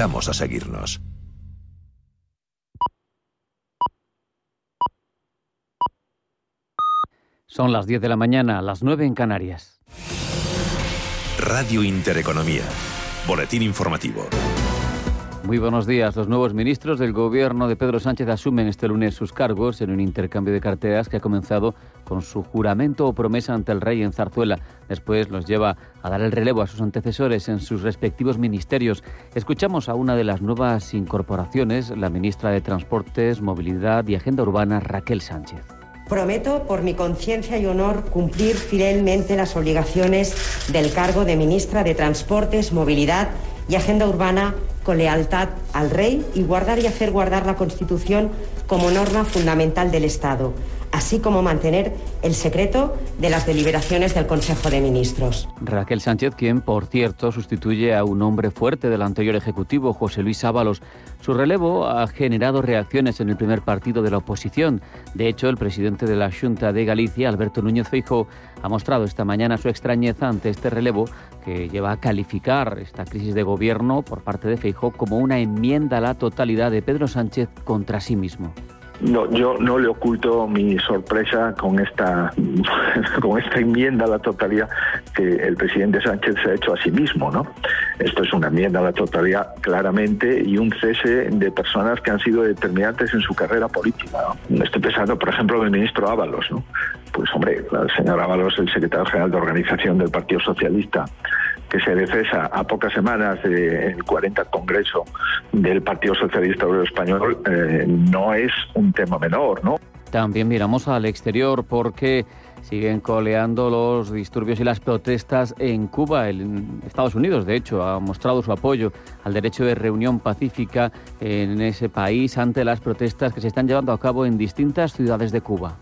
Vamos a seguirnos. Son las 10 de la mañana, las 9 en Canarias. Radio Intereconomía. Boletín informativo. Muy buenos días. Los nuevos ministros del gobierno de Pedro Sánchez asumen este lunes sus cargos en un intercambio de carteras que ha comenzado con su juramento o promesa ante el rey en Zarzuela. Después los lleva a dar el relevo a sus antecesores en sus respectivos ministerios. Escuchamos a una de las nuevas incorporaciones, la ministra de Transportes, Movilidad y Agenda Urbana, Raquel Sánchez. Prometo, por mi conciencia y honor, cumplir fielmente las obligaciones del cargo de ministra de Transportes, Movilidad Agenda Urbana con lealtad al rey y guardar y hacer guardar la Constitución como norma fundamental del Estado, así como mantener el secreto de las deliberaciones del Consejo de Ministros. Raquel Sánchez, quien, por cierto, sustituye a un hombre fuerte del anterior Ejecutivo, José Luis Ábalos. Su relevo ha generado reacciones en el primer partido de la oposición. De hecho, el presidente de la Junta de Galicia, Alberto Núñez Feijóo, ha mostrado esta mañana su extrañeza ante este relevo que lleva a calificar esta crisis de gobierno por parte de Feijóo como una enmienda a la totalidad de Pedro Sánchez contra sí mismo. No, yo no le oculto mi sorpresa con esta con esta enmienda a la totalidad que el presidente Sánchez se ha hecho a sí mismo, ¿no? Esto es una enmienda a la totalidad claramente y un cese de personas que han sido determinantes en su carrera política. Estoy pensando, por ejemplo, en el ministro Ábalos, ¿no? Pues hombre, el señor Ábalos, el secretario general de organización del Partido Socialista, que se defesa a pocas semanas del 40 Congreso del Partido Socialista Obrero Español, eh, no es un tema menor, ¿no? También miramos al exterior porque siguen coleando los disturbios y las protestas en Cuba. En Estados Unidos, de hecho, ha mostrado su apoyo al derecho de reunión pacífica en ese país ante las protestas que se están llevando a cabo en distintas ciudades de Cuba.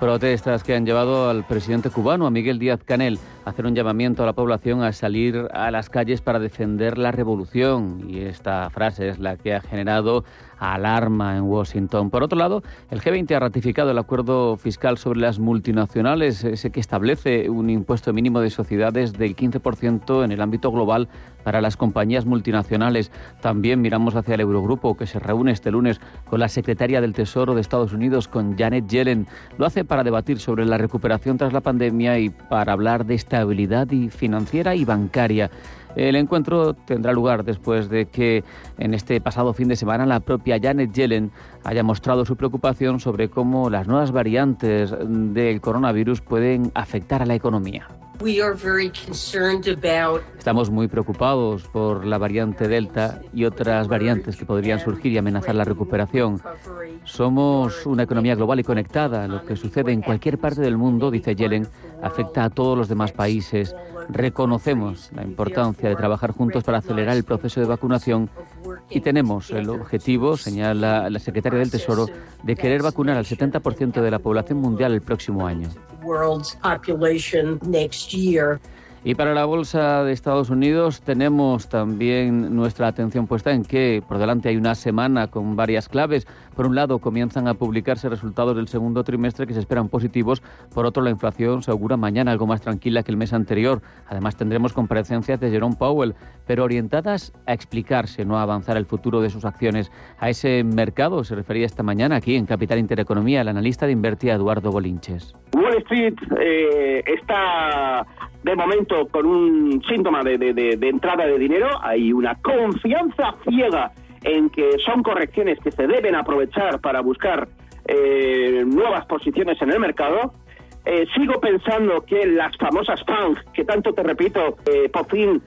Protestas que han llevado al presidente cubano, a Miguel Díaz Canel, hacer un llamamiento a la población a salir a las calles para defender la revolución. Y esta frase es la que ha generado alarma en Washington. Por otro lado, el G20 ha ratificado el acuerdo fiscal sobre las multinacionales, ese que establece un impuesto mínimo de sociedades del 15% en el ámbito global para las compañías multinacionales. También miramos hacia el Eurogrupo, que se reúne este lunes con la secretaria del Tesoro de Estados Unidos, con Janet Yellen. Lo hace para debatir sobre la recuperación tras la pandemia y para hablar de estabilidad financiera y bancaria. El encuentro tendrá lugar después de que en este pasado fin de semana la propia Janet Yellen haya mostrado su preocupación sobre cómo las nuevas variantes del coronavirus pueden afectar a la economía. Estamos muy preocupados por la variante Delta y otras variantes que podrían surgir y amenazar la recuperación. Somos una economía global y conectada. Lo que sucede en cualquier parte del mundo, dice Yellen, afecta a todos los demás países. Reconocemos la importancia de trabajar juntos para acelerar el proceso de vacunación y tenemos el objetivo, señala la secretaria del Tesoro, de querer vacunar al 70% de la población mundial el próximo año. Y para la bolsa de Estados Unidos tenemos también nuestra atención puesta en que por delante hay una semana con varias claves. Por un lado, comienzan a publicarse resultados del segundo trimestre que se esperan positivos. Por otro, la inflación se augura mañana algo más tranquila que el mes anterior. Además, tendremos comparecencias de Jerome Powell, pero orientadas a explicarse, no a avanzar el futuro de sus acciones. A ese mercado se refería esta mañana aquí en Capital Intereconomía el analista de Invertia Eduardo Bolinches. Wall Street eh, está de momento con un síntoma de, entrada de dinero, hay una confianza ciega en que son correcciones que se deben aprovechar para buscar eh, nuevas posiciones en el mercado. Eh, sigo pensando que las famosas FANG, que tanto te repito, eh, por fin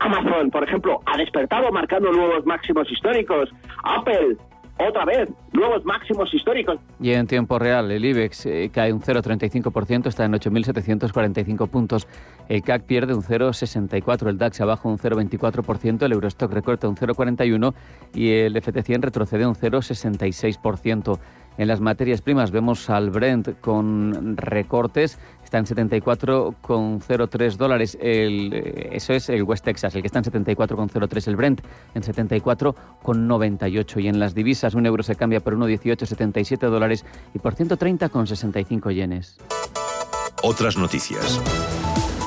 Amazon, por ejemplo, ha despertado marcando nuevos máximos históricos. Apple otra vez, nuevos máximos históricos. Y en tiempo real, el IBEX eh, cae un 0,35%, está en 8.745 puntos. El CAC pierde un 0,64%, el DAX abajo un 0,24%, el Eurostock recorta un 0,41% y el FT100 retrocede un 0,66%. En las materias primas vemos al Brent con recortes, está en 74,03 dólares. El, eh, eso es el West Texas, el que está en 74,03 el Brent, en 74,98. Y en las divisas un euro se cambia por 1,1877 dólares y por 130,65 yenes. Otras noticias.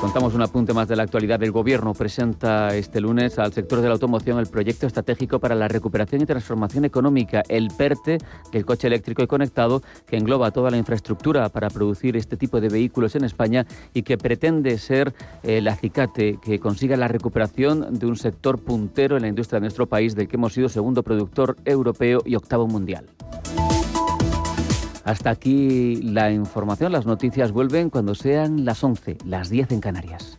Contamos un apunte más de la actualidad. del Gobierno presenta este lunes al sector de la automoción el proyecto estratégico para la recuperación y transformación económica, el PERTE, el coche eléctrico y conectado, que engloba toda la infraestructura para producir este tipo de vehículos en España y que pretende ser el acicate que consiga la recuperación de un sector puntero en la industria de nuestro país, del que hemos sido segundo productor europeo y octavo mundial. Hasta aquí la información. Las noticias vuelven cuando sean las 11, las 10 en Canarias.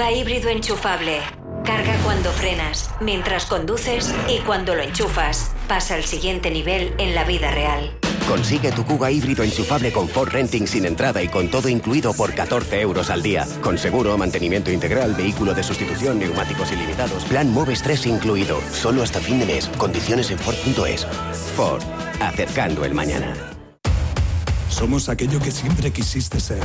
Kuga híbrido enchufable. Carga cuando frenas, mientras conduces y cuando lo enchufas. Pasa al siguiente nivel en la vida real. Consigue tu Kuga híbrido enchufable con Ford Renting sin entrada y con todo incluido por 14 euros al día. Con seguro, mantenimiento integral, vehículo de sustitución, neumáticos ilimitados. Plan Moves 3 incluido. Solo hasta fin de mes. Condiciones en Ford.es. Ford. Acercando el mañana. Somos aquello que siempre quisiste ser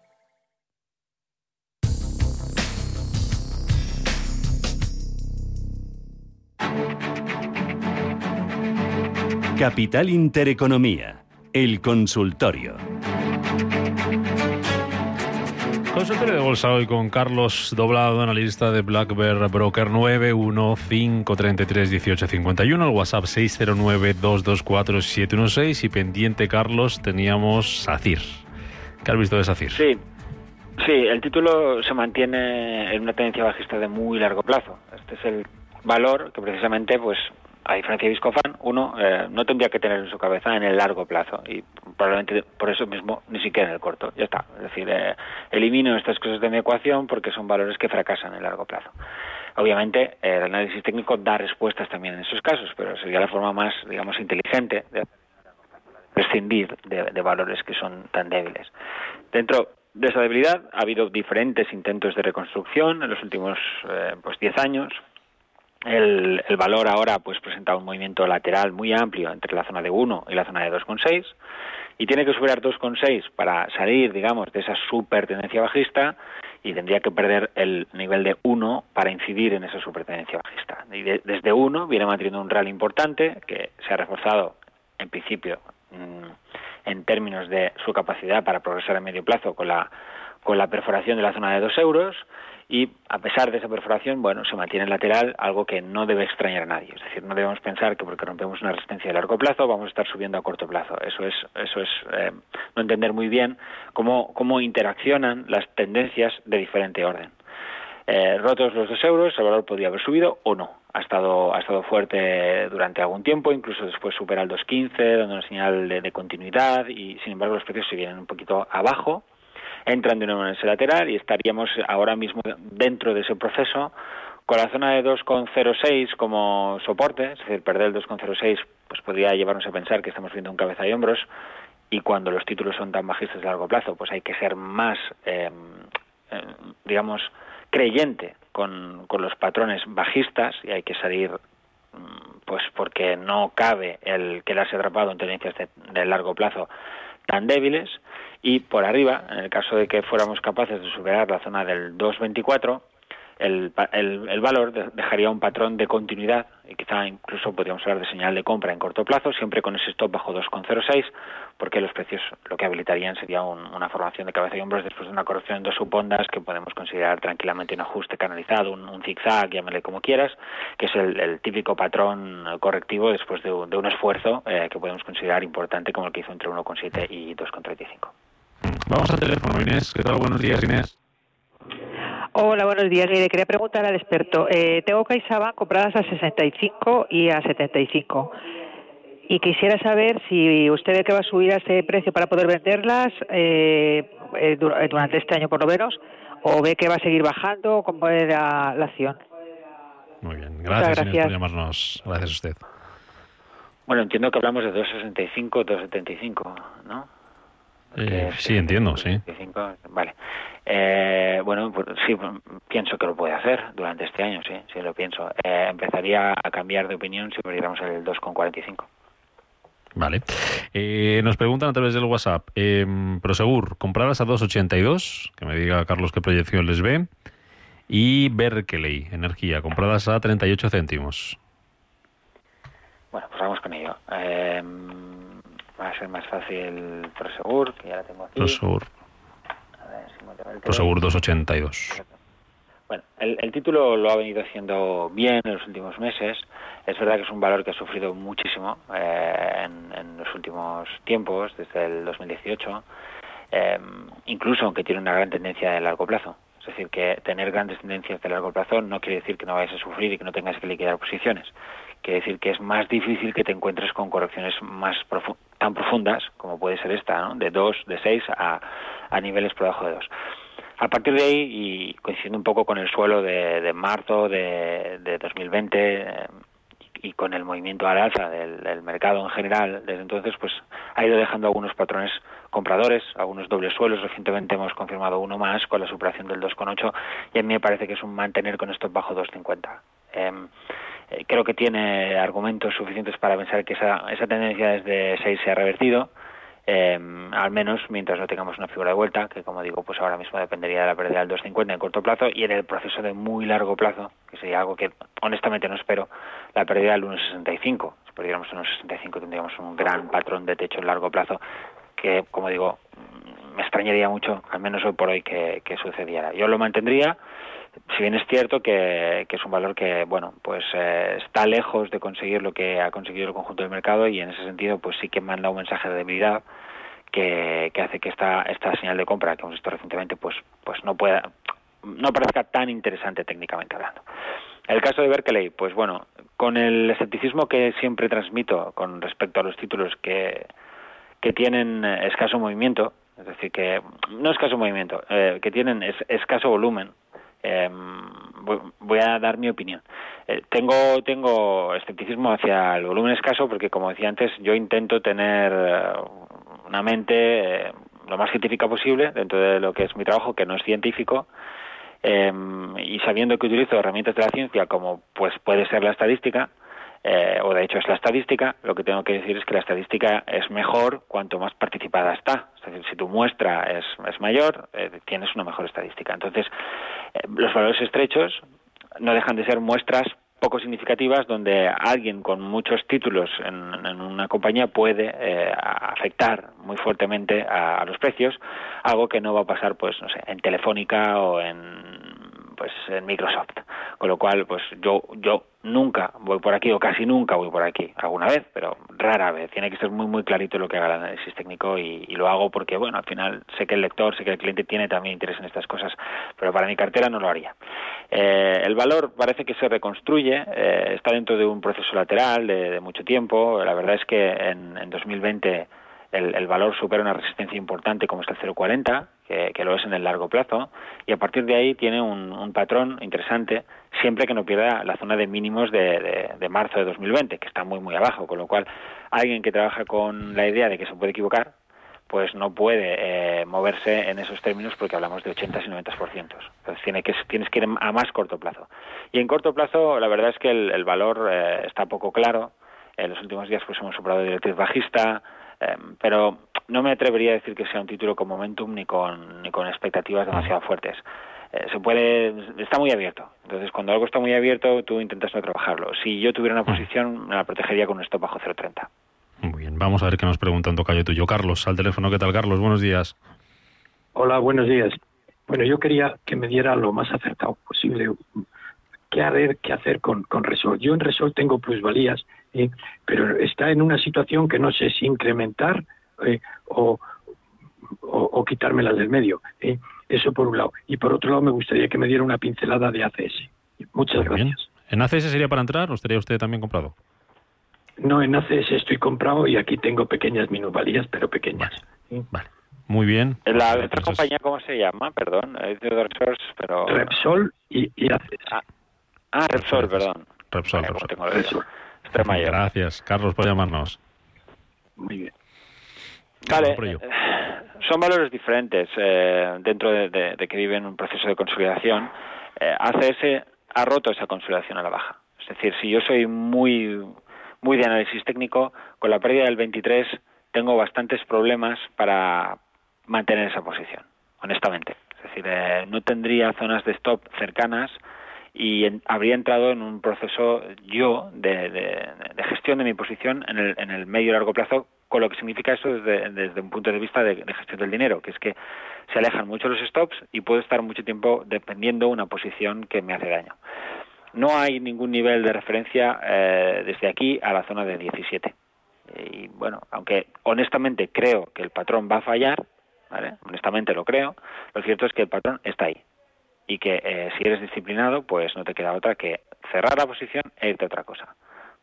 Capital Intereconomía, el consultorio. Consultorio de bolsa hoy con Carlos Doblado, analista de Black Bear Broker 915331851, el WhatsApp 609224716 y pendiente Carlos teníamos SACIR. ¿Qué has visto de SACIR? Sí, sí, el título se mantiene en una tendencia bajista de muy largo plazo. Este es el valor que precisamente pues a diferencia de Viscofan, uno eh, no tendría que tener en su cabeza en el largo plazo y probablemente por eso mismo ni siquiera en el corto. Ya está. Es decir, eh, elimino estas cosas de mi ecuación porque son valores que fracasan en el largo plazo. Obviamente, eh, el análisis técnico da respuestas también en esos casos, pero sería la forma más, digamos, inteligente de prescindir de, de valores que son tan débiles. Dentro de esa debilidad ha habido diferentes intentos de reconstrucción en los últimos pues 10 años el, valor ahora pues presenta un movimiento lateral muy amplio entre la zona de 1 y la zona de 2,6 y tiene que superar 2,6 para salir, digamos, de esa super tendencia bajista y tendría que perder el nivel de 1 para incidir en esa super tendencia bajista. Y desde 1 viene manteniendo un rally importante que se ha reforzado en principio mm, en términos de su capacidad para progresar a medio plazo con la con la perforación de la zona de 2 euros y a pesar de esa perforación, bueno, se mantiene lateral, algo que no debe extrañar a nadie. Es decir, no debemos pensar que porque rompemos una resistencia de largo plazo vamos a estar subiendo a corto plazo. Eso es, eso es eh, no entender muy bien cómo, cómo interaccionan las tendencias de diferente orden. Eh, rotos los dos euros, el valor podría haber subido o no. Ha estado, ha estado fuerte durante algún tiempo, incluso después supera el 2.15, dando una señal de, continuidad y, sin embargo, los precios se vienen un poquito abajo, entran de nuevo en ese lateral y estaríamos ahora mismo dentro de ese proceso con la zona de 2,06 como soporte, es decir, perder el 2,06 pues podría llevarnos a pensar que estamos viendo un cabeza y hombros y cuando los títulos son tan bajistas de largo plazo, pues hay que ser más, em, digamos, creyente con, los patrones bajistas y hay que salir, mm, pues porque no cabe el quedarse atrapado en tendencias de, de largo plazo tan débiles y por arriba, en el caso de que fuéramos capaces de superar la zona del 224, el, el, valor dejaría un patrón de continuidad y quizá incluso podríamos hablar de señal de compra en corto plazo, siempre con ese stop bajo 2,06, porque los precios lo que habilitarían sería una formación de cabeza y hombros después de una corrección en dos subondas que podemos considerar tranquilamente un ajuste canalizado, un, zigzag, llámale como quieras, que es el, típico patrón correctivo después de un, esfuerzo eh, que podemos considerar importante como el que hizo entre 1,7 y 2,35. Vamos al teléfono, Inés. ¿Qué tal? Buenos días, Inés. Hola, buenos días. Le quería preguntar al experto. Eh, tengo CaixaBank compradas a 65 y a 75. Y quisiera saber si usted ve que va a subir a ese precio para poder venderlas eh, eh, durante este año por lo menos, o ve que va a seguir bajando, cómo es la, la acción. Muy bien, gracias, gracias. por llamarnos. Gracias a usted. Bueno, entiendo que hablamos de 2,65, 2,75, ¿no? Eh, sí, entiendo, sí. Vale. Eh, bueno, pues, sí, pienso que lo puede hacer durante este año, sí, sí lo pienso. Eh, empezaría a cambiar de opinión si perdiéramos el 2,45. Vale. nos preguntan a través del WhatsApp, Prosegur, compradas a 2,82, que me diga Carlos qué proyección les ve, y Berkeley, energía, compradas a 38 céntimos. Bueno, pues vamos con ello. Eh, va a ser más fácil Prosegur, que ya la tengo aquí. Prosegur. Prosegur 282. Bueno, el, título lo ha venido haciendo bien en los últimos meses. Es verdad que es un valor que ha sufrido muchísimo eh, en, los últimos tiempos, desde el 2018, eh, incluso aunque tiene una gran tendencia de largo plazo. Es decir, que tener grandes tendencias de largo plazo no quiere decir que no vayas a sufrir y que no tengas que liquidar posiciones. Quiere decir que es más difícil que te encuentres con correcciones más tan profundas como puede ser esta, ¿no? de 2, de 6 a, a niveles por debajo de 2. A partir de ahí, y coincidiendo un poco con el suelo de, marzo de, de 2020 eh, y con el movimiento al alza del, mercado en general, desde entonces pues ha ido dejando algunos patrones compradores, algunos dobles suelos. Recientemente hemos confirmado uno más con la superación del 2,8 y a mí me parece que es un mantener con esto bajo 2,50. Em, eh, creo que tiene argumentos suficientes para pensar que esa, esa tendencia desde 6 se ha revertido. Em, al menos mientras no tengamos una figura de vuelta, que como digo, pues ahora mismo dependería de la pérdida del 250 en corto plazo y en el proceso de muy largo plazo, que sería algo que honestamente no espero, la pérdida del 1,65. Si perdiéramos 1,65 tendríamos un gran patrón de techo en largo plazo que, como digo, me extrañaría mucho, al menos hoy por hoy, que sucediera. Yo lo mantendría, si bien es cierto que, es un valor que, bueno, pues eh, está lejos de conseguir lo que ha conseguido el conjunto del mercado y en ese sentido, pues sí que manda un mensaje de debilidad que, hace que esta, esta señal de compra que hemos visto recientemente, pues, pues no pueda, no parezca tan interesante técnicamente hablando. El caso de Berkeley, pues bueno, con el escepticismo que siempre transmito con respecto a los títulos que, que tienen escaso movimiento, es decir, que no escaso movimiento, eh, que tienen escaso volumen, eh, voy a dar mi opinión. Eh, tengo, tengo escepticismo hacia el volumen escaso porque, como decía antes, yo intento tener eh, una mente eh, lo más científica posible dentro de lo que es mi trabajo, que no es científico, y sabiendo que utilizo herramientas de la ciencia como pues puede ser la estadística, eh, o de hecho es la estadística, lo que tengo que decir es que la estadística es mejor cuanto más participada está. Es decir, si tu muestra es, es mayor, eh, tienes una mejor estadística. Entonces, eh, los valores estrechos no dejan de ser muestras poco significativas donde alguien con muchos títulos en, una compañía puede afectar muy fuertemente a, a, los precios, algo que no va a pasar, pues, no sé, en Telefónica o en pues en Microsoft. Con lo cual, pues yo, yo nunca voy por aquí o casi nunca voy por aquí. Alguna vez, pero rara vez. Tiene que ser muy, muy clarito lo que haga el análisis técnico y, lo hago porque, bueno, al final sé que el lector, sé que el cliente tiene también interés en estas cosas, pero para mi cartera no lo haría. Eh, el valor parece que se reconstruye, eh, está dentro de un proceso lateral de, mucho tiempo. La verdad es que en, en 2020 el, valor supera una resistencia importante como es el 0,40, que, lo es en el largo plazo, y a partir de ahí tiene un, patrón interesante siempre que no pierda la zona de mínimos de, de, marzo de 2020, que está muy, muy abajo, con lo cual alguien que trabaja con la idea de que se puede equivocar, pues no puede eh, moverse en esos términos porque hablamos de 80 y 90%. Entonces tiene que, tienes que ir a más corto plazo. Y en corto plazo, la verdad es que el, valor eh, está poco claro. En los últimos días pues hemos superado directriz bajista, Em, pero no me atrevería a decir que sea un título con momentum ni con, ni con expectativas demasiado fuertes. Eh, se puede, está muy abierto. Entonces, cuando algo está muy abierto, tú intentas no trabajarlo. Si yo tuviera una posición, me la protegería con un stop bajo 0.30. Muy bien, vamos a ver qué nos pregunta un tocayo tuyo. Carlos, al teléfono, ¿qué tal, Carlos? Buenos días. Hola, buenos días. Bueno, yo quería que me diera lo más acertado posible qué hacer, qué hacer con, con Resol. Yo en Resol tengo plusvalías pero está en una situación que no sé si incrementar eh, o, o, quitármelas del medio. Eso por un lado. Y por otro lado, me gustaría que me diera una pincelada de ACS. Muchas gracias. ¿En ACS sería para entrar o estaría usted también comprado? No, en ACS estoy comprado y aquí tengo pequeñas minusvalías, pero pequeñas. Vale. Muy bien. ¿La otra compañía cómo se llama? Perdón, pero... Repsol y, y ACS. Ah, ah Repsol, perdón. Repsol, Repsol. Gracias, Carlos, por llamarnos. Muy bien. Vale, eh, son valores diferentes eh, dentro de, que viven un proceso de consolidación. Eh, ACS ha roto esa consolidación a la baja. Es decir, si yo soy muy, muy de análisis técnico, con la pérdida del 23 tengo bastantes problemas para mantener esa posición, honestamente. Es decir, eh, no tendría zonas de stop cercanas y habría entrado en un proceso yo de, gestión de mi posición en el, en el medio y largo plazo, con lo que significa eso desde, desde un punto de vista de, gestión del dinero, que es que se alejan mucho los stops y puedo estar mucho tiempo dependiendo una posición que me hace daño. No hay ningún nivel de referencia eh, desde aquí a la zona de 17. Y bueno, aunque honestamente creo que el patrón va a fallar, ¿vale? honestamente lo creo, lo cierto es que el patrón está ahí y que eh, si eres disciplinado, pues no te queda otra que cerrar la posición e irte a otra cosa,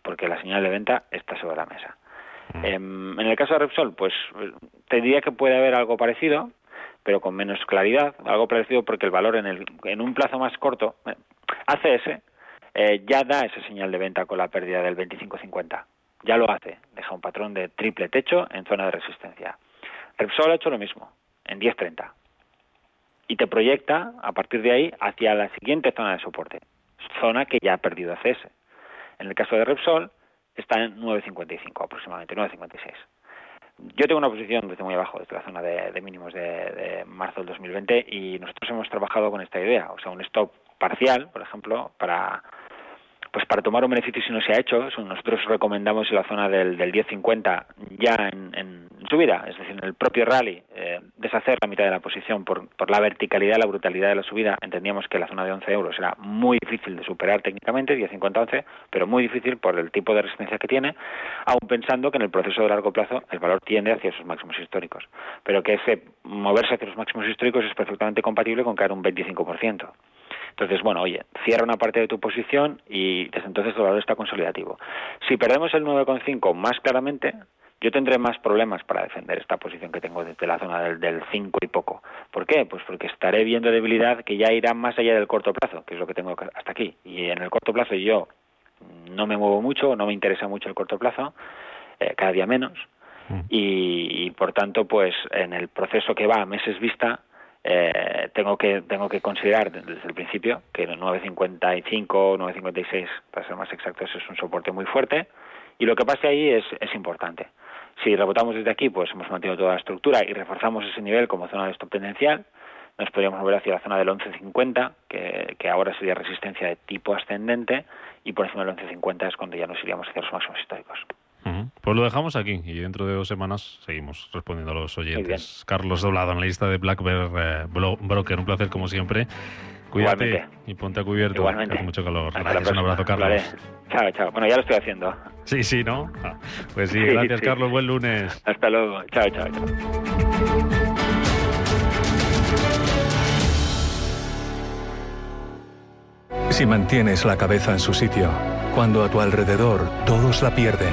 porque la señal de venta está sobre la mesa. Em, en el caso de Repsol, pues te diría que puede haber algo parecido, pero con menos claridad, algo parecido porque el valor en, el, en un plazo más corto, eh, ACS, eh, ya da esa señal de venta con la pérdida del 25-50. Ya lo hace, deja un patrón de triple techo en zona de resistencia. Repsol ha hecho lo mismo, en 10-30 y te proyecta a partir de ahí hacia la siguiente zona de soporte, zona que ya ha perdido acceso. En el caso de Repsol está en 9.55 aproximadamente, 9.56. Yo tengo una posición desde muy abajo, desde la zona de, mínimos de, de, marzo del 2020 y nosotros hemos trabajado con esta idea, o sea, un stop parcial, por ejemplo, para pues para tomar un beneficio si no se ha hecho, nosotros recomendamos en la zona del, del 10.50 ya en, subida, es decir, en el propio rally, eh, deshacer la mitad de la posición por, por la verticalidad, la brutalidad de la subida, entendíamos que la zona de 11 euros era muy difícil de superar técnicamente, 10.50-11, pero muy difícil por el tipo de resistencia que tiene, aún pensando que en el proceso de largo plazo el valor tiende hacia esos máximos históricos, pero que ese moverse hacia los máximos históricos es perfectamente compatible con caer un 25%. Entonces, bueno, oye, cierra una parte de tu posición y desde entonces el valor está consolidativo. Si perdemos el 9,5 más claramente, yo tendré más problemas para defender esta posición que tengo desde la zona del, del 5 y poco. ¿Por qué? Pues porque estaré viendo debilidad que ya irá más allá del corto plazo, que es lo que tengo hasta aquí. Y en el corto plazo yo no me muevo mucho, no me interesa mucho el corto plazo, eh, cada día menos. Mm. Y, y, por tanto, pues en el proceso que va a meses vista, eh, tengo que tengo que considerar desde el principio que el 955 956 para ser más exactos es un soporte muy fuerte y lo que pase ahí es, es importante. Si rebotamos desde aquí pues hemos mantenido toda la estructura y reforzamos ese nivel como zona de stop tendencial nos podríamos mover hacia la zona del 1150 que, que ahora sería resistencia de tipo ascendente y por encima del 1150 es cuando ya nos iríamos hacia los máximos históricos pues lo dejamos aquí y dentro de dos semanas seguimos respondiendo a los oyentes. Carlos Doblado, analista de Black Bear eh, Broker, un placer como siempre. Cuídate y ponte a cubierto. Igualmente. Hace mucho calor. Hasta la Gracias, un abrazo, Carlos. Vale. Chao, chao. Bueno, ya lo estoy haciendo. Sí, sí, ¿no? Ah, Pues sí, Sí, gracias, sí. Carlos. Buen lunes. Hasta luego. Chao, chao, chao. Si mantienes la cabeza en su sitio, cuando a tu alrededor todos la pierden,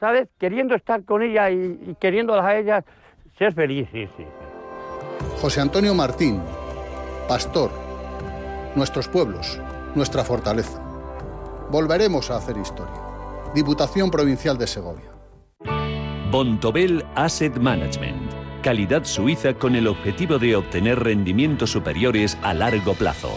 ¿sabes? Queriendo estar con ellas y, y queriéndolas a ellas, ser feliz, sí, sí. José Antonio Martín, pastor, nuestros pueblos, nuestra fortaleza. Volveremos a hacer historia. Diputación Provincial de Segovia. Bontobel Asset Management. Calidad suiza con el objetivo de obtener rendimientos superiores a largo plazo.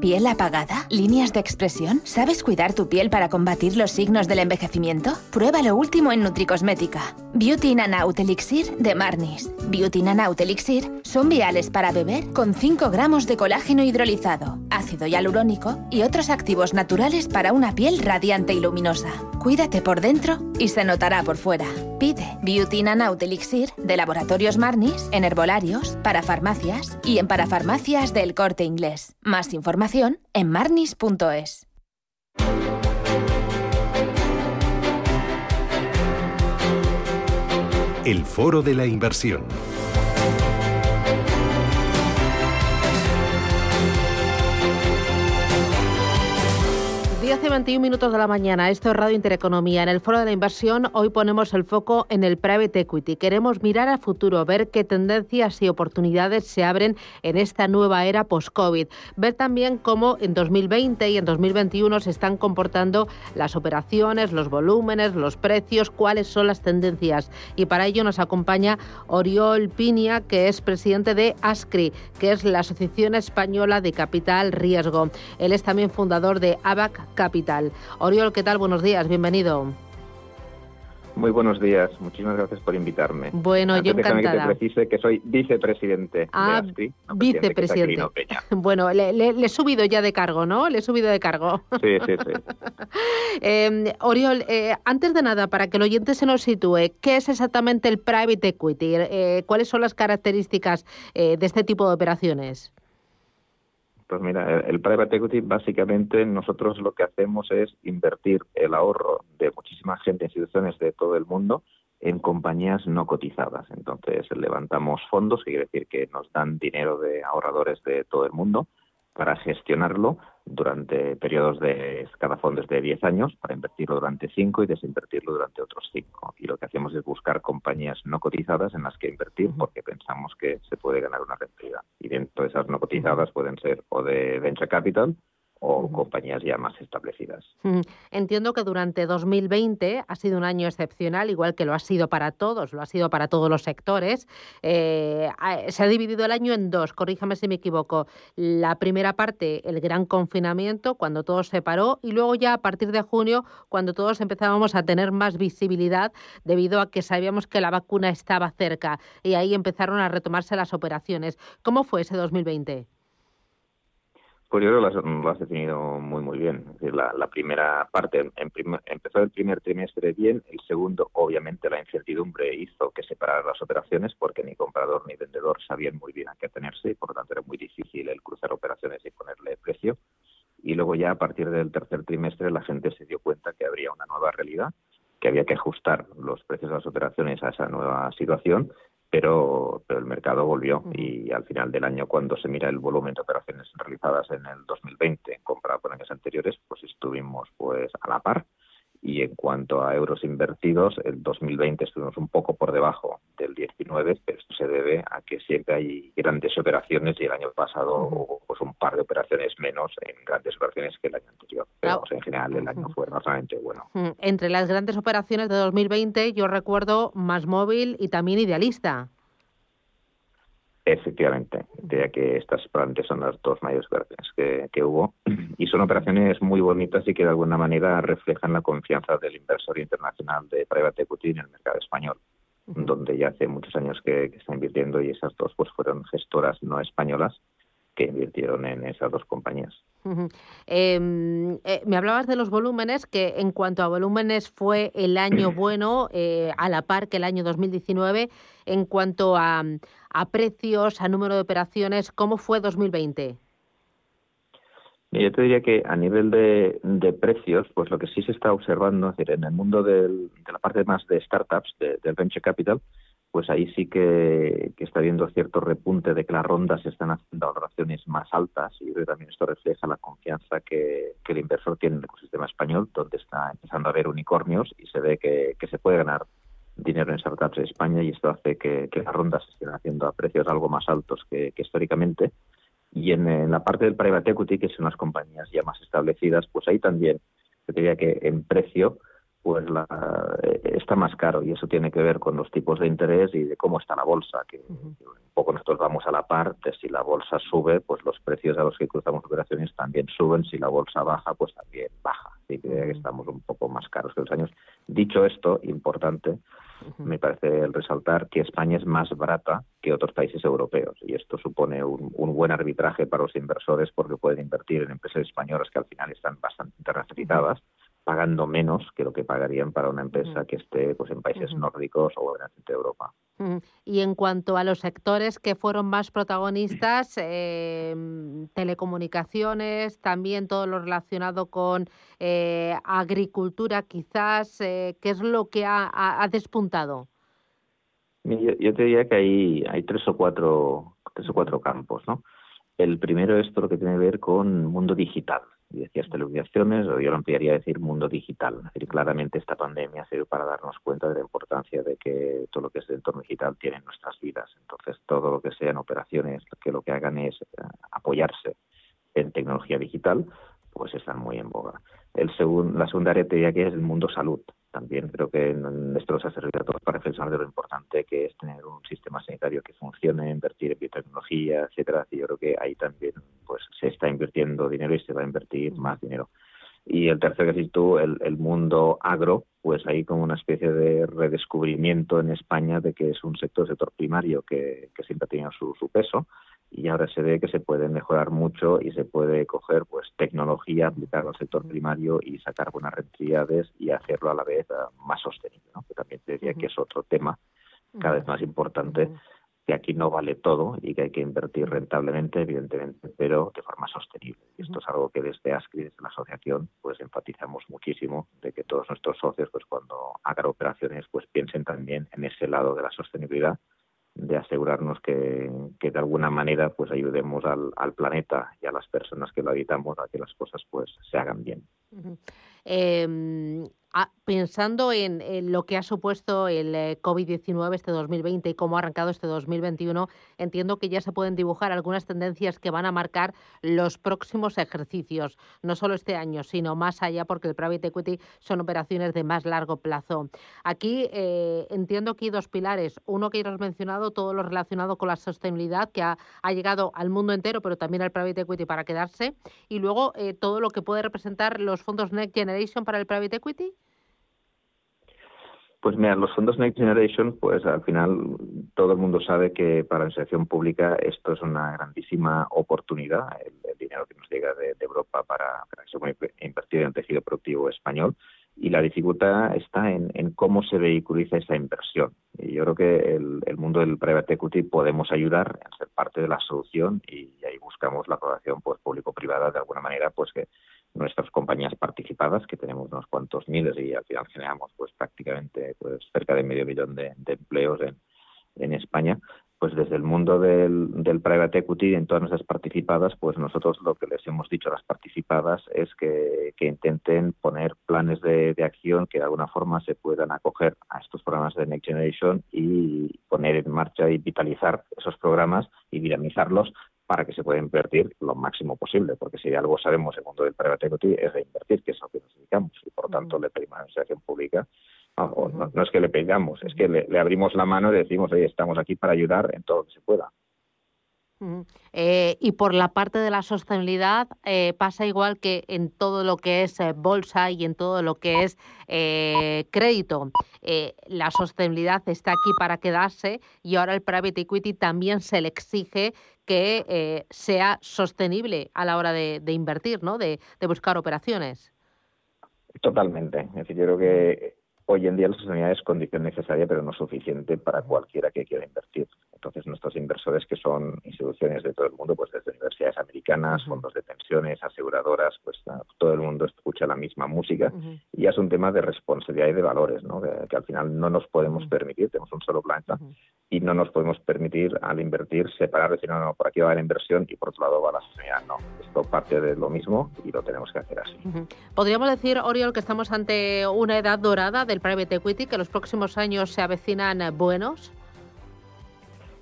¿Piel apagada? ¿Líneas de expresión? ¿Sabes cuidar tu piel para combatir los signos del envejecimiento? Prueba lo último en Nutricosmética. Beauty Out Elixir de Marnis. Beauty Out Elixir son viales para beber con 5 gramos de colágeno hidrolizado, ácido hialurónico y otros activos naturales para una piel radiante y luminosa. Cuídate por dentro y se notará por fuera. Pide Beauty Out Elixir de Laboratorios Marnis en herbolarios, para farmacias y en parafarmacias del Corte Inglés. Más información en marnis.es. El foro de la inversión. 10 y 21 minutos de la mañana, esto es Radio Intereconomía. En el Foro de la Inversión hoy ponemos el foco en el private equity. Queremos mirar al futuro, ver qué tendencias y oportunidades se abren en esta nueva era post-COVID. Ver también cómo en 2020 y en 2021 se están comportando las operaciones, los volúmenes, los precios, cuáles son las tendencias. Y para ello nos acompaña Oriol Pinia, que es presidente de ASCRI, que es la Asociación Española de Capital Riesgo. Él es también fundador de ABAC Capital. Oriol, ¿qué tal? Buenos días, bienvenido. Muy buenos días, muchísimas gracias por invitarme. Bueno, Antes, yo déjame encantada. que te precise que soy vicepresidente Ah, de ASCRI. no presidente, que es vicepresidente. Peña. Bueno, le, le- le he subido ya de cargo, ¿no? Le he subido de cargo. Sí, sí, sí. Eh, Oriol, eh, antes de nada, para que el oyente se nos sitúe, ¿qué es exactamente el private equity? Eh, ¿Cuáles son las características eh, de este tipo de operaciones? Pues mira, el, private equity básicamente nosotros lo que hacemos es invertir el ahorro de muchísima gente, instituciones de todo el mundo en compañías no cotizadas. Entonces levantamos fondos, que quiere decir que nos dan dinero de ahorradores de todo el mundo para gestionarlo durante periodos de cada fondo es de 10 años para invertirlo durante 5 y desinvertirlo durante otros 5. Y lo que hacemos es buscar compañías no cotizadas en las que invertir porque pensamos que se puede ganar una rentabilidad. Y dentro de esas no cotizadas pueden ser o de venture capital o compañías ya más establecidas. Entiendo que durante 2020 ha sido un año excepcional, igual que lo ha sido para todos, lo ha sido para todos los sectores. Eh, se ha dividido el año en dos, corríjame si me equivoco. La primera parte, el gran confinamiento, cuando todo se paró, y luego ya a partir de junio, cuando todos empezábamos a tener más visibilidad debido a que sabíamos que la vacuna estaba cerca y ahí empezaron a retomarse las operaciones. ¿Cómo fue ese 2020? Pues yo creo que lo has, definido muy, muy bien. Es decir, la, primera parte en empezó el primer trimestre bien, el segundo, obviamente, la incertidumbre hizo que separaran las operaciones porque ni comprador ni vendedor sabían muy bien a qué atenerse y por lo tanto era muy difícil el cruzar operaciones y ponerle precio. Y luego ya a partir del tercer trimestre la gente se dio cuenta que habría una nueva realidad, que había que ajustar los precios de las operaciones a esa nueva situación pero, pero el mercado volvió y al final del año, cuando se mira el volumen de operaciones realizadas en el 2020 comparado con años anteriores, pues estuvimos pues a la par. Y en cuanto a euros invertidos, el 2020 estuvimos un poco por debajo del 19, pero esto se debe a que siempre hay grandes operaciones y el año pasado hubo pues, un par de operaciones menos en grandes operaciones que el año anterior. Pero en general el año fue realmente bueno. Entre las grandes operaciones de 2020 yo recuerdo Más Móvil y también Idealista. Efectivamente, diría que estas probablemente son las dos mayores operaciones que, que, hubo y son operaciones muy bonitas y que de alguna manera reflejan la confianza del inversor internacional de private equity en el mercado español, donde ya hace muchos años que, que, está invirtiendo y esas dos pues fueron gestoras no españolas que invirtieron en esas dos compañías. eh, eh, me hablabas de los volúmenes, que en cuanto a volúmenes fue el año bueno, eh, a la par que el año 2019. En cuanto a, a precios, a número de operaciones, ¿cómo fue 2020? Yo te diría que a nivel de, precios, pues lo que sí se está observando, es decir, en el mundo de la parte más de startups, de, del venture capital, pues ahí sí que, está habiendo cierto repunte de que las rondas se están haciendo valoraciones más altas y también esto refleja la confianza que, que, el inversor tiene en el ecosistema español, donde está empezando a haber unicornios y se ve que, se puede ganar dinero en startups de España y esto hace que las rondas se estén haciendo a precios algo más altos que, históricamente. Y en, en, la parte del private equity, que son las compañías ya más establecidas, pues ahí también yo diría que en precio pues la, eh, está más caro y eso tiene que ver con los tipos de interés y de cómo está la bolsa, que uh -huh. un poco nosotros vamos a la par de si la bolsa sube, pues los precios a los que cruzamos operaciones también suben, si la bolsa baja, pues también baja, así que, estamos un poco más caros que los años. Dicho esto, importante, me parece el resaltar que España es más barata que otros países europeos. Y esto supone un, un buen arbitraje para los inversores porque pueden invertir en empresas españolas que al final están bastante internacionalizadas pagando menos que lo que pagarían para una empresa que esté pues en países uh -huh. nórdicos o en el centro de Europa. Uh -huh. Y en cuanto a los sectores que fueron más protagonistas, eh, telecomunicaciones, también todo lo relacionado con eh, agricultura, quizás, eh, ¿qué es lo que ha, ha, ha despuntado? Yo, yo, te diría que hay, hay tres o cuatro tres o cuatro campos, ¿no? El primero es todo lo que tiene que ver con mundo digital y decías telecomunicaciones, o yo lo ampliaría a decir mundo digital. Es decir, claramente esta pandemia ha sido para darnos cuenta de la importancia de que todo lo que es el entorno digital tiene en nuestras vidas. Entonces, todo lo que sean operaciones que lo que hagan es uh, apoyarse en tecnología digital, pues están muy en boga. El segun, la segunda área te diría que es el mundo salud. También creo que esto nos ha servido a todos para reflexionar de lo importante que es tener un sistema sanitario que funcione, invertir en biotecnología, etcétera. Y yo creo que ahí también pues se está invirtiendo dinero y se va a invertir más dinero. Y el tercero que tú, el, el mundo agro, pues hay como una especie de redescubrimiento en España de que es un sector, sector primario que, que siempre ha tenido su, su peso y ahora se ve que se puede mejorar mucho y se puede coger pues tecnología, aplicarla al sector primario y sacar buenas rentabilidades y hacerlo a la vez uh, más sostenible, ¿no? que también te diría que es otro tema cada vez más importante. Que aquí no vale todo y que hay que invertir rentablemente, evidentemente, pero de forma sostenible. Y esto es algo que desde ASCRI, desde la asociación, pues enfatizamos muchísimo de que todos nuestros socios, pues cuando hagan operaciones, pues piensen también en ese lado de la sostenibilidad de asegurarnos que, que, de alguna manera pues ayudemos al, al, planeta y a las personas que lo habitamos a que las cosas pues se hagan bien. Uh -huh. eh, ah, pensando en, lo que ha supuesto el eh, COVID-19 este 2020 y cómo ha arrancado este 2021, entiendo que ya se pueden dibujar algunas tendencias que van a marcar los próximos ejercicios, no solo este año, sino más allá, porque el private equity son operaciones de más largo plazo. Aquí eh, entiendo que dos pilares. Uno que ya mencionado, todo lo relacionado con la sostenibilidad, que ha, ha, llegado al mundo entero, pero también al private equity para quedarse. Y luego eh, todo lo que puede representar los fondos Next Generation para el private equity. Pues mira, los fondos Next Generation, pues al final todo el mundo sabe que para la inversión pública esto es una grandísima oportunidad, el, dinero que nos llega de, Europa para, para que se en el tejido productivo español y la dificultad está en, en, cómo se vehiculiza esa inversión. Y yo creo que el, el, mundo del private equity podemos ayudar a ser parte de la solución y ahí buscamos la colaboración pues, público-privada de alguna manera, pues que nuestras compañías participadas, que tenemos unos cuantos miles y al final generamos pues prácticamente pues cerca de medio millón de, de empleos en, en España, pues desde el mundo del, del private equity en todas nuestras participadas, pues nosotros lo que les hemos dicho a las participadas es que, que intenten poner planes de, de, acción que de alguna forma se puedan acoger a estos programas de Next Generation y poner en marcha y vitalizar esos programas y dinamizarlos para que se pueda invertir lo máximo posible, porque si algo sabemos en el mundo del private equity es de invertir, que es lo que nos dedicamos, y por lo tanto le pedimos a la administración pública no, no, es que le pegamos, es que le, le, abrimos la mano y decimos, oye, estamos aquí para ayudar en todo lo que se pueda. Eh, y por la parte de la sostenibilidad eh, pasa igual que en todo lo que es eh, bolsa y en todo lo que es eh, crédito. Eh, la sostenibilidad está aquí para quedarse y ahora el private equity también se le exige que sea sostenible a la hora de, de invertir, ¿no? De, de buscar operaciones. Totalmente. Es decir, yo creo que hoy en día la sostenibilidad es condición necesaria, pero no suficiente para cualquiera que quiera invertir. Entonces, nuestros inversores, que son instituciones de todo el mundo, pues desde universidades americanas, uh -huh. fondos de pensiones, aseguradoras, pues todo el mundo escucha la misma música. Uh -huh. Y es un tema de responsabilidad y de valores, ¿no? Que, que al final no nos podemos uh -huh. permitir, tenemos un solo planeta, y no nos podemos permitir al invertir separar, decir, no, no, por aquí va la inversión y por otro lado va la sostenibilidad. No, esto parte de lo mismo y lo tenemos que hacer así. Podríamos decir, Oriol, que estamos ante una edad dorada del private equity, que los próximos años se avecinan buenos.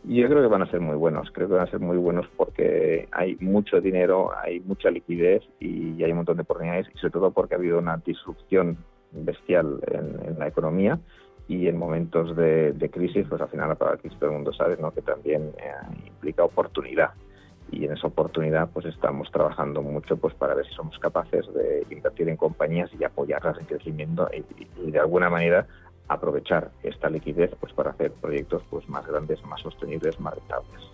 Yo creo que van a ser muy buenos, creo que van a ser muy buenos porque hay mucho dinero, hay mucha liquidez y hay un montón de oportunidades y sobre todo porque ha habido una disrupción bestial en, en la economía y en momentos de, de, crisis, pues al final la crisis todo el mundo sabe ¿no? que también eh, implica oportunidad y en esa oportunidad pues estamos trabajando mucho pues para ver si somos capaces de invertir en compañías y apoyarlas en crecimiento y, y de alguna manera aprovechar esta liquidez pues para hacer proyectos pues más grandes, más sostenibles, más rentables.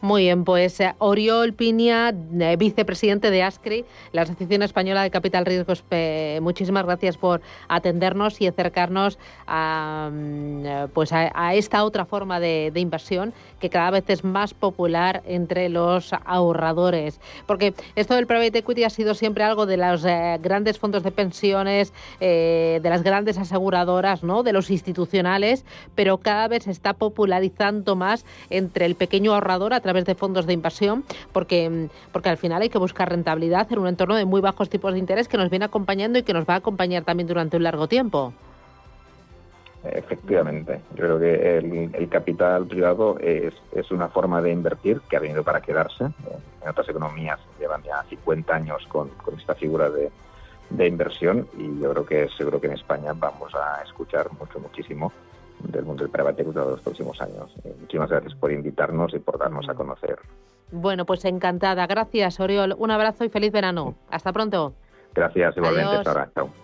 Muy bien, pues eh, Oriol Piña, eh, vicepresidente de ASCRI, la Asociación Española de Capital Riesgos, eh, muchísimas gracias por atendernos y acercarnos a, mm, pues a, esta otra forma de, inversión que cada vez es más popular entre los ahorradores. Porque esto del private equity ha sido siempre algo de los eh, grandes fondos de pensiones, de las grandes aseguradoras, ¿no? de los institucionales, pero cada vez se está popularizando más entre el pequeño ahorrador a través de fondos de inversión, porque, porque al final hay que buscar rentabilidad en un entorno de muy bajos tipos de interés que nos viene acompañando y que nos va a acompañar también durante un largo tiempo. Efectivamente, yo creo que el, el capital privado es, es, una forma de invertir que ha venido para quedarse. En otras economías llevan ya 50 años con, con esta figura de, de inversión y yo creo que seguro que en España vamos a escuchar mucho, muchísimo del mundo del private equity de los próximos años. Eh, muchísimas gracias por invitarnos y por darnos a conocer. Bueno, pues encantada. Gracias, Oriol. Un abrazo y feliz verano. Hasta pronto. Gracias, igualmente. Chao.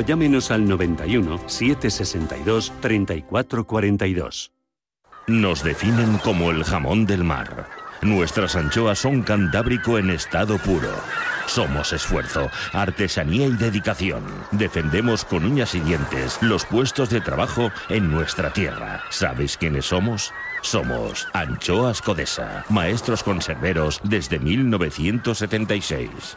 llámenos al 91 762 3442. Nos definen como el jamón del mar. Nuestras anchoas son cantábrico en estado puro. Somos esfuerzo, artesanía y dedicación. Defendemos con uñas y dientes los puestos de trabajo en nuestra tierra. ¿Sabéis quiénes somos? Somos Anchoas Codesa, maestros conserveros desde 1976.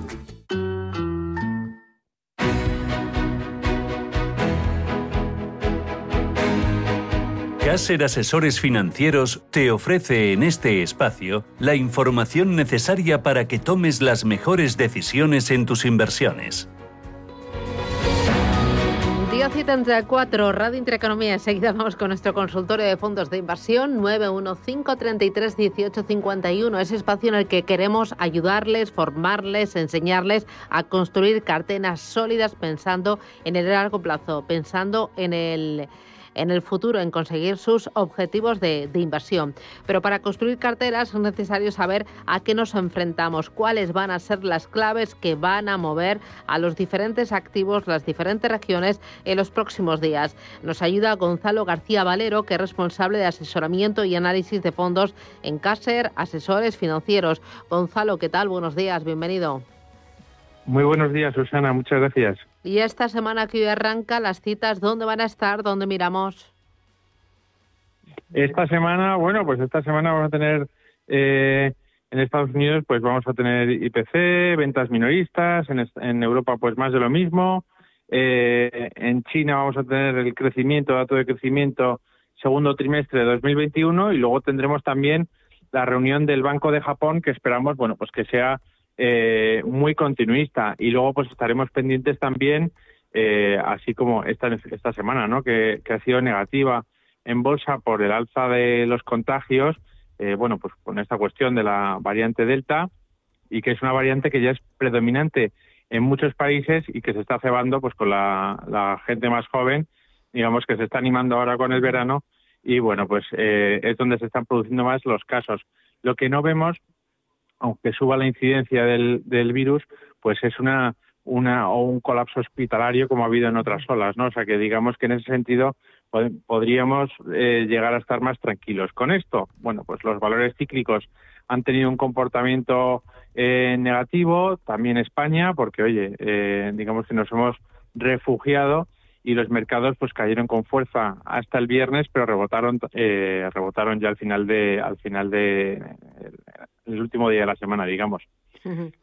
Caser Asesores Financieros te ofrece en este espacio la información necesaria para que tomes las mejores decisiones en tus inversiones. 10 y 34, Radio Intereconomía. Enseguida vamos con nuestro consultorio de fondos de inversión 915 33 18 51. Ese espacio en el que queremos ayudarles, formarles, enseñarles a construir carteras sólidas pensando en el largo plazo, pensando en el en el futuro en conseguir sus objetivos de, inversión. Pero para construir carteras es necesario saber a qué nos enfrentamos, cuáles van a ser las claves que van a mover a los diferentes activos, las diferentes regiones en los próximos días. Nos ayuda Gonzalo García Valero, que es responsable de asesoramiento y análisis de fondos en Caser, asesores financieros. Gonzalo, ¿qué tal? Buenos días, bienvenido. Muy buenos días, Susana, muchas gracias. Y esta semana que hoy arranca, las citas, ¿dónde van a estar? ¿Dónde miramos? Esta semana, bueno, pues esta semana vamos a tener eh, en Estados Unidos, pues vamos a tener IPC, ventas minoristas, en, Europa, pues más de lo mismo. Eh, en China vamos a tener el crecimiento, dato de crecimiento segundo trimestre de 2021 y luego tendremos también la reunión del Banco de Japón que esperamos, bueno, pues que sea eh, muy continuista. Y luego pues estaremos pendientes también, eh, así como esta, esta semana, ¿no? Que, ha sido negativa en bolsa por el alza de los contagios, eh, bueno, pues con esta cuestión de la variante Delta y que es una variante que ya es predominante en muchos países y que se está cebando pues con la, la gente más joven, digamos que se está animando ahora con el verano y bueno, pues es donde se están produciendo más los casos. Lo que no vemos aunque suba la incidencia del, del virus, pues es una, una o un colapso hospitalario como ha habido en otras olas, ¿no? O sea que digamos que en ese sentido podríamos eh, llegar a estar más tranquilos. Con esto, bueno, pues los valores cíclicos han tenido un comportamiento eh, negativo, también España, porque oye, eh, digamos que nos hemos refugiado y los mercados pues cayeron con fuerza hasta el viernes, pero rebotaron eh, rebotaron ya al final de al final de el último día de la semana, digamos.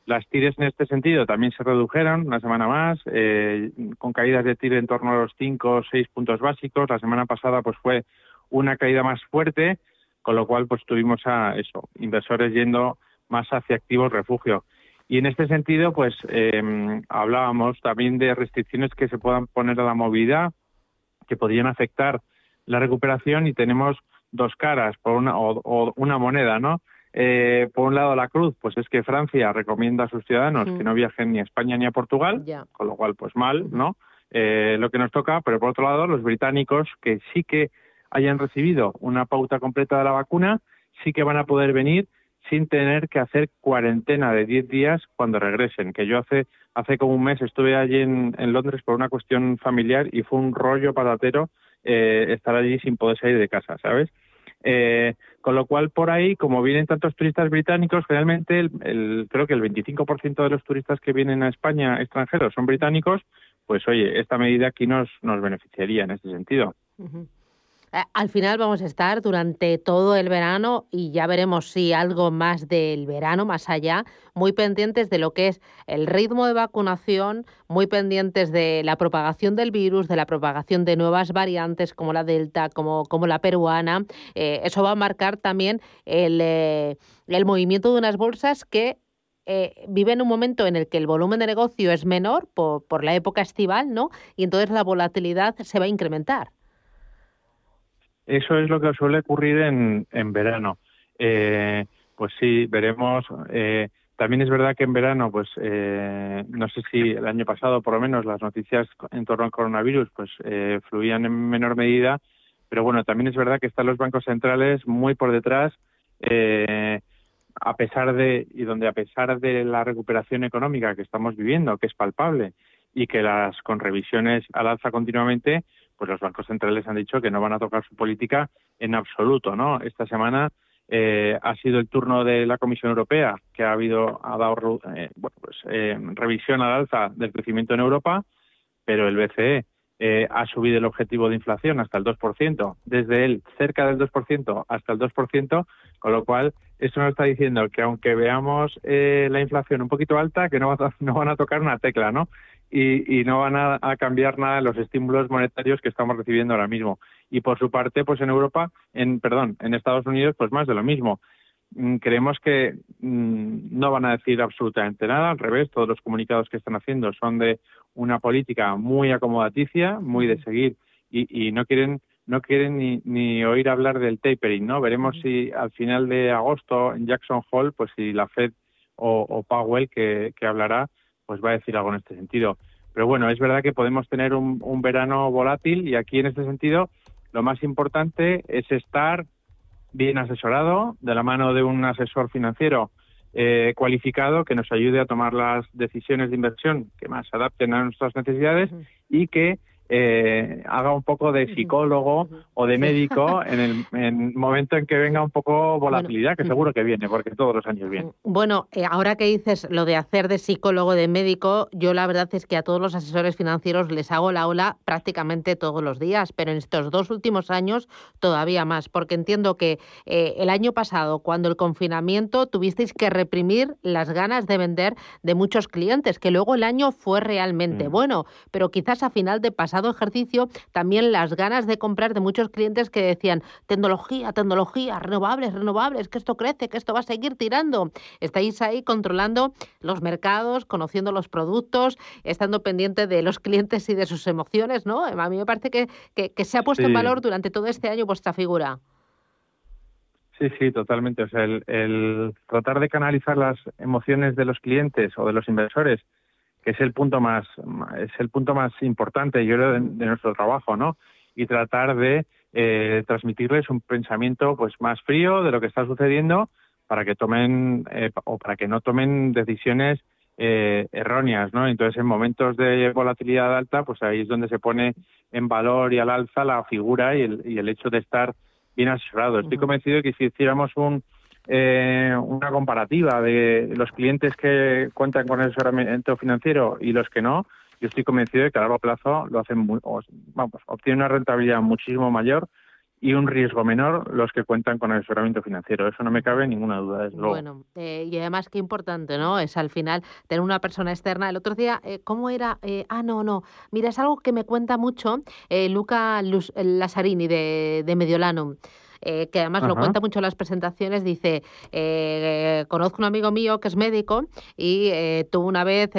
Las tires en este sentido también se redujeron una semana más, eh, con caídas de tire en torno a los 5 o 6 puntos básicos. La semana pasada pues fue una caída más fuerte, con lo cual pues tuvimos a eso, inversores yendo más hacia activos refugio. Y en este sentido, pues eh, hablábamos también de restricciones que se puedan poner a la movilidad, que podrían afectar la recuperación y tenemos dos caras, por una, o, una moneda, ¿no? Eh, por un lado, la cruz, pues es que Francia recomienda a sus ciudadanos que no viajen ni a España ni a Portugal, con lo cual, pues mal, ¿no? Eh, lo que nos toca, pero por otro lado, los británicos que sí que hayan recibido una pauta completa de la vacuna, sí que van a poder venir sin tener que hacer cuarentena de 10 días cuando regresen. Que yo hace hace como un mes estuve allí en, Londres por una cuestión familiar y fue un rollo patatero eh, estar allí sin poder salir de casa, ¿sabes? Eh, con lo cual, por ahí, como vienen tantos turistas británicos, generalmente el, creo que el 25% de los turistas que vienen a España extranjeros son británicos, pues oye, esta medida aquí nos, nos beneficiaría en este sentido. Al final vamos a estar durante todo el verano y ya veremos si algo más del verano, más allá, muy pendientes de lo que es el ritmo de vacunación, muy pendientes de la propagación del virus, de la propagación de nuevas variantes como la Delta, como, como la peruana. Eh, eso va a marcar también el, eh, el movimiento de unas bolsas que viven un momento en el que el volumen de negocio es menor por, por la época estival, ¿no? Y entonces la volatilidad se va a incrementar. Eso es lo que suele ocurrir en, en verano. Eh, pues sí, veremos. Eh, también es verdad que en verano, pues eh, no sé si el año pasado, por lo menos, las noticias en torno al coronavirus, pues fluían en menor medida. Pero bueno, también es verdad que están los bancos centrales muy por detrás, a pesar de y donde a pesar de la recuperación económica que estamos viviendo, que es palpable y que las con revisiones al alza continuamente, pues los bancos centrales han dicho que no van a tocar su política en absoluto, ¿no? Esta semana eh, ha sido el turno de la Comisión Europea, que ha habido ha dado eh, bueno, pues, eh, revisión al alza del crecimiento en Europa, pero el BCE ha subido el objetivo de inflación hasta el 2%, desde el cerca del 2% hasta el 2%, con lo cual esto nos está diciendo que aunque veamos la inflación un poquito alta, que no, no van a tocar una tecla, ¿no? Y, no van a, cambiar nada los estímulos monetarios que estamos recibiendo ahora mismo. Y por su parte, pues en Europa, en perdón, en Estados Unidos, pues más de lo mismo. mm, creemos que mm, no van a decir absolutamente nada, al revés, todos los comunicados que están haciendo son de una política muy acomodaticia, muy de seguir y, y no quieren no quieren ni, ni oír hablar del tapering, ¿no? Veremos si al final de agosto en Jackson Hole, pues si la Fed o, Powell que, que, hablará, pues va a decir algo en este sentido. Pero bueno, es verdad que podemos tener un, un verano volátil y aquí en este sentido lo más importante es estar bien asesorado de la mano de un asesor financiero eh, cualificado que nos ayude a tomar las decisiones de inversión que más se adapten a nuestras necesidades y que eh, haga un poco de psicólogo o de médico en el, momento en que venga un poco volatilidad, que seguro que viene, porque todos los años viene. Bueno, eh, ahora que dices lo de hacer de psicólogo, de médico, yo la verdad es que a todos los asesores financieros les hago la ola prácticamente todos los días, pero en estos dos últimos años todavía más, porque entiendo que eh, el año pasado, cuando el confinamiento, tuvisteis que reprimir las ganas de vender de muchos clientes, que luego el año fue realmente mm. bueno, pero quizás a final de pasado ejercicio también las ganas de comprar de muchos clientes que decían tecnología, tecnología, renovables, renovables, que esto crece, que esto va a seguir tirando. Estáis ahí controlando los mercados, conociendo los productos, estando pendiente de los clientes y de sus emociones, ¿no? A mí me parece que, que, se ha puesto en valor durante todo este año vuestra figura. Sí, sí, totalmente. O sea, el, el, tratar de canalizar las emociones de los clientes o de los inversores que es el punto más es el punto más importante yo creo de, nuestro trabajo no y tratar de eh, transmitirles un pensamiento pues más frío de lo que está sucediendo para que tomen eh, o para que no tomen decisiones eh, erróneas, ¿no? Entonces, en momentos de volatilidad alta, pues ahí es donde se pone en valor y al alza la figura y el, y el hecho de estar bien asesorado. Estoy convencido de que si hiciéramos un, eh, una comparativa de los clientes que cuentan con el asesoramiento financiero y los que no, yo estoy convencido de que a largo plazo lo hacen vamos, obtienen una rentabilidad muchísimo mayor y un riesgo menor los que cuentan con el asesoramiento financiero. Eso no me cabe ninguna duda, desde luego. Bueno, eh, y además qué importante, ¿no? Es al final tener una persona externa. El otro día, eh, ¿cómo era? Eh, ah, no, no. Mira, es algo que me cuenta mucho Luca Lazarini de, de Mediolano. Eh, que además lo cuenta mucho en las presentaciones, dice, eh, conozco un amigo mío que es médico y eh, tuvo una vez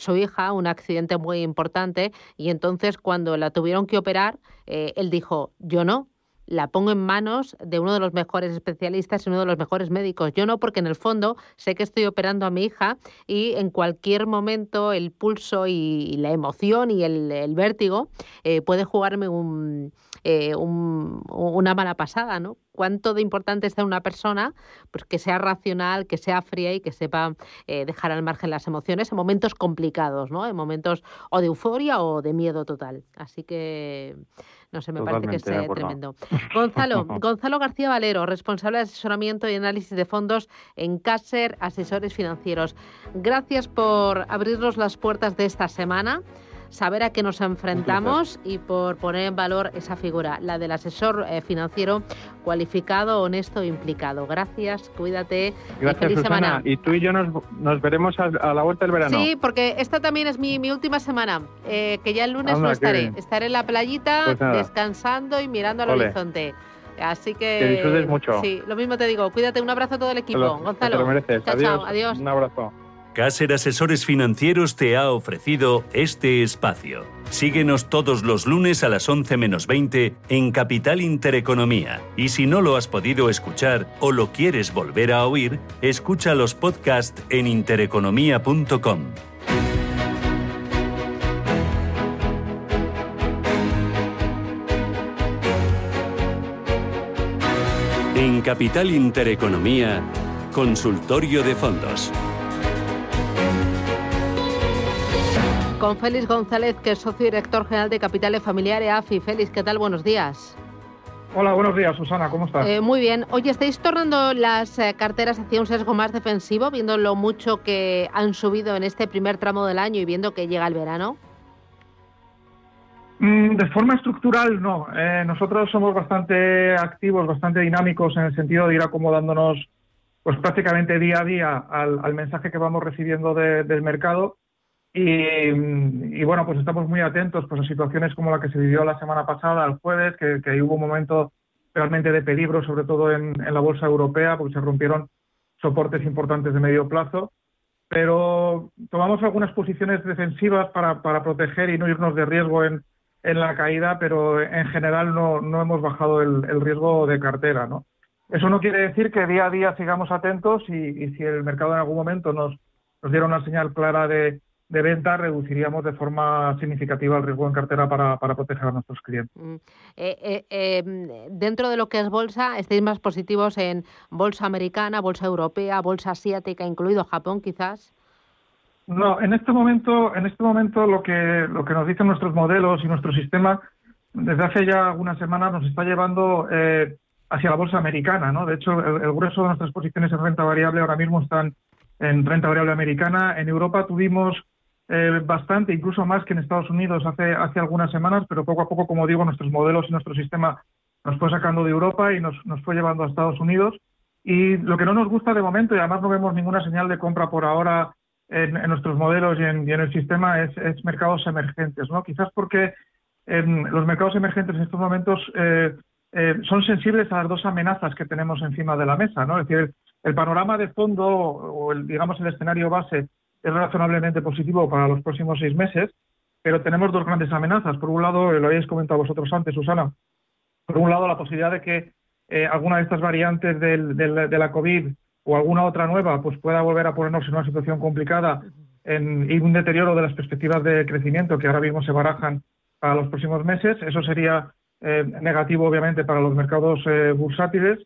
su hija un accidente muy importante y entonces cuando la tuvieron que operar, él dijo, yo no, la pongo en manos de uno de los mejores especialistas y uno de los mejores médicos. Yo no, porque en el fondo sé que estoy operando a mi hija y en cualquier momento el pulso y la emoción y el, vértigo eh, puede jugarme eh, un, una mala pasada, ¿no? Cuánto de importante está una persona pues que sea racional, que sea fría y que sepa eh, dejar al margen las emociones en momentos complicados, ¿no? En momentos o de euforia o de miedo total. Así que no sé, me parece que es tremendo. Gonzalo, Gonzalo García Valero, responsable de asesoramiento y análisis de fondos en Caser Asesores Financieros. Gracias por abrirnos las puertas de esta semana saber a qué nos enfrentamos y por poner en valor esa figura, la del asesor eh, financiero cualificado, honesto e implicado. Gracias, cuídate. Gracias, feliz semana. Y tú y yo nos, veremos a, la vuelta del verano. Sí, porque esta también es mi, última semana, eh, que ya el lunes no estaré. Estaré en la playita, pues descansando y mirando al horizonte. Así que. Que disfrutes mucho. Sí, lo mismo te digo. Cuídate, un abrazo a todo el equipo. Gonzalo. Te lo mereces. adiós. adiós. Un abrazo. Caser Asesores Financieros te ha ofrecido este espacio. Síguenos todos los lunes a las 11 menos 20 en Capital Intereconomía. Y si no lo has podido escuchar o lo quieres volver a oír, escucha los podcasts en intereconomía.com. En Capital Intereconomía, Consultorio de Fondos. Con Félix González, que es socio director general de Capitales Familiares AFI. Félix, ¿qué tal? Buenos días. Hola, buenos días, Susana, ¿cómo estás? Eh, muy bien. Oye, ¿estáis tornando las eh, carteras hacia un sesgo más defensivo, viendo lo mucho que han subido en este primer tramo del año y viendo que llega el verano? Mm, de forma estructural, no. Eh, nosotros somos bastante activos, bastante dinámicos en el sentido de ir acomodándonos pues prácticamente día a día al, mensaje que vamos recibiendo del mercado y, bueno, pues estamos muy atentos pues, a situaciones como la que se vivió la semana pasada, el jueves, que, hubo un momento realmente de peligro, sobre todo en, la bolsa europea, porque se rompieron soportes importantes de medio plazo. Pero tomamos algunas posiciones defensivas para, para proteger y no irnos de riesgo en, en la caída, pero en general no, no hemos bajado el, el, riesgo de cartera. ¿no? Eso no quiere decir que día a día sigamos atentos y, y si el mercado en algún momento nos, nos diera una señal clara de, de venta, reduciríamos de forma significativa el riesgo en cartera para, para proteger a nuestros clientes. Mm. Eh, eh, em, dentro de lo que es bolsa, ¿estáis más positivos en bolsa americana, bolsa europea, bolsa asiática, incluido Japón quizás? No, en este momento, en este momento lo que lo que nos dicen nuestros modelos y nuestro sistema desde hace ya algunas semanas nos está llevando eh, hacia la bolsa americana, ¿no? De hecho, el, grueso de nuestras posiciones en renta variable ahora mismo están en renta variable americana. En Europa tuvimos eh, bastante, incluso más que en Estados Unidos hace, hace algunas semanas, pero poco a poco, como digo, nuestros modelos y nuestro sistema nos fue sacando de Europa y nos, nos fue llevando a Estados Unidos. Y lo que no nos gusta de momento, y además no vemos ninguna señal de compra por ahora en, nuestros modelos y en, el sistema, es, mercados emergentes. ¿no? Quizás porque los mercados emergentes en estos momentos eh, eh, son sensibles a las dos amenazas que tenemos encima de la mesa. ¿no? Es decir, el, el panorama de fondo o el, digamos el escenario base es razonablemente positivo para los próximos seis meses, pero tenemos dos grandes amenazas. Por un lado, lo habéis comentado vosotros antes, Susana, por un lado la posibilidad de que eh, alguna de estas variantes de la COVID o alguna otra nueva pues pueda volver a ponernos en una situación complicada y un deterioro de las perspectivas de crecimiento que ahora mismo se barajan para los próximos meses. Eso sería eh, negativo, obviamente, para los mercados eh, bursátiles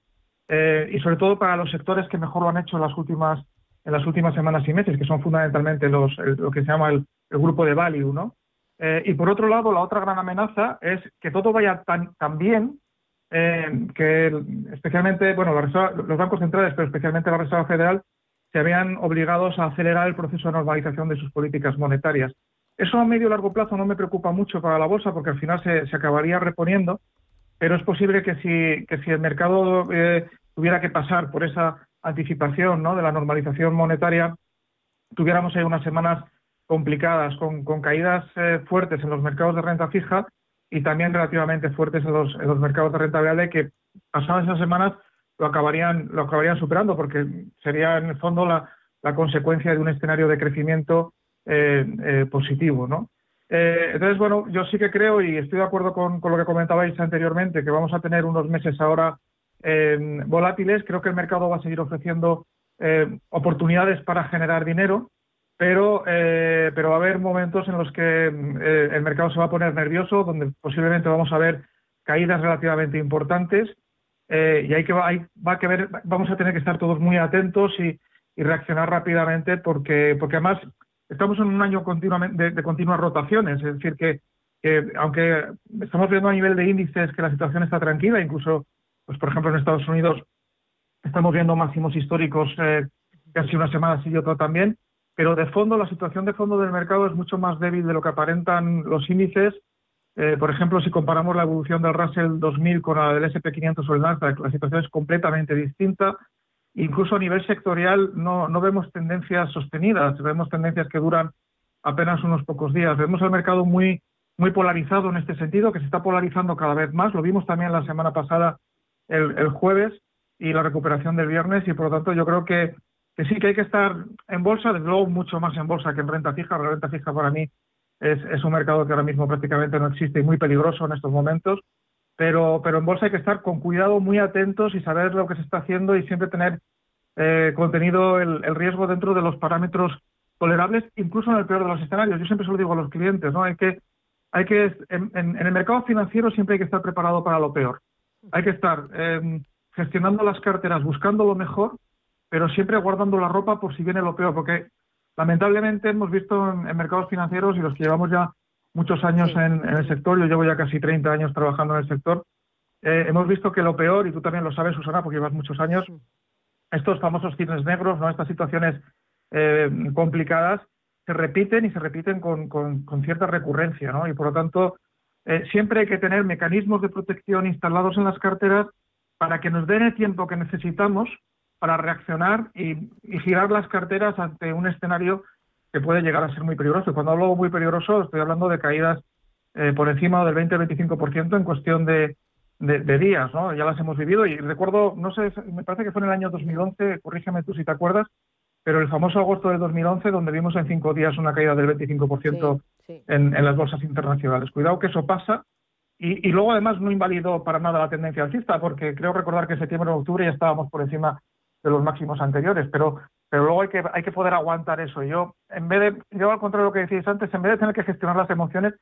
y sobre todo para los sectores que mejor lo han hecho en las últimas en las últimas semanas y meses, que son fundamentalmente los, lo que se llama el, grupo de value, ¿no? Eh, y por otro lado, la otra gran amenaza es que todo vaya tan, tan bien eh, que especialmente, bueno, los bancos centrales, pero especialmente la Reserva Federal, se habían obligados a acelerar el proceso de normalización de sus políticas monetarias. Eso a medio y largo plazo no me preocupa mucho para la bolsa porque al final se, se acabaría reponiendo, pero es posible que si, que si el mercado eh, tuviera que pasar por esa anticipación ¿no? de la normalización monetaria, tuviéramos ahí unas semanas complicadas, con, caídas eh, fuertes en los mercados de renta fija y también relativamente fuertes en los, en los mercados de renta variable que pasadas esas semanas lo acabarían, lo acabarían superando porque sería en el fondo la, la consecuencia de un escenario de crecimiento eh, eh, positivo. ¿no? entonces, bueno, yo sí que creo y estoy de acuerdo con, con lo que comentabais anteriormente, que vamos a tener unos meses ahora volátiles. Creo que el mercado va a seguir ofreciendo eh, oportunidades para generar dinero, pero, eh, pero va a haber momentos en los que eh, el mercado se va a poner nervioso, donde posiblemente vamos a ver caídas relativamente importantes y hay que, hay, va que ver, vamos a tener que estar todos muy atentos y, reaccionar rápidamente porque, porque además estamos en un año continuamente de, continuas rotaciones, es decir, que, que aunque estamos viendo a nivel de índices que la situación está tranquila, incluso pues por ejemplo en Estados Unidos estamos viendo máximos históricos eh, casi una semana sí y otra también, pero de fondo la situación de fondo del mercado es mucho más débil de lo que aparentan los índices. Eh, por ejemplo, si comparamos la evolución del Russell 2000 con la del SP500 o el Nasdaq, la situación es completamente distinta. Incluso a nivel sectorial no, no vemos tendencias sostenidas, vemos tendencias que duran apenas unos pocos días. Vemos el mercado muy, muy polarizado en este sentido, que se está polarizando cada vez más. Lo vimos también la semana pasada el, jueves y la recuperación del viernes y por lo tanto yo creo que, que, sí que hay que estar en bolsa, desde luego mucho más en bolsa que en renta fija. La renta fija para mí es, es un mercado que ahora mismo prácticamente no existe y muy peligroso en estos momentos, pero, pero en bolsa hay que estar con cuidado, muy atentos y saber lo que se está haciendo y siempre tener eh, contenido el, el, riesgo dentro de los parámetros tolerables, incluso en el peor de los escenarios. Yo siempre se lo digo a los clientes, ¿no? Hay que, hay que en, en el mercado financiero siempre hay que estar preparado para lo peor hay que estar em, gestionando las carteras, buscando lo mejor, pero siempre guardando la ropa por si viene lo peor, porque lamentablemente hemos visto en, mercados financieros y los que llevamos ya muchos años en, el sector, yo llevo ya casi 30 años trabajando en el sector, eh, hemos visto que lo peor, y tú también lo sabes, Susana, porque llevas muchos años, estos famosos cines negros, ¿no? estas situaciones eh, complicadas, se repiten y se repiten con, con, con cierta recurrencia, ¿no? Y por lo tanto, eh, siempre hay que tener mecanismos de protección instalados en las carteras para que nos den el tiempo que necesitamos para reaccionar y, girar las carteras ante un escenario que puede llegar a ser muy peligroso. Cuando hablo muy peligroso, estoy hablando de caídas eh, por encima del 20-25% en cuestión de, días, ¿no? Ya las hemos vivido y recuerdo, no sé, me parece que fue en el año 2011, corrígeme tú si te acuerdas, pero el famoso agosto de 2011, donde vimos en cinco días una caída del 25% En, en, las bolsas internacionales. Cuidado que eso pasa. Y, y, luego, además, no invalidó para nada la tendencia alcista, porque creo recordar que en septiembre o octubre ya estábamos por encima de los máximos anteriores. Pero, pero luego hay que, hay que poder aguantar eso. Yo, en vez de, yo al contrario de lo que decíais antes, en vez de tener que gestionar las emociones,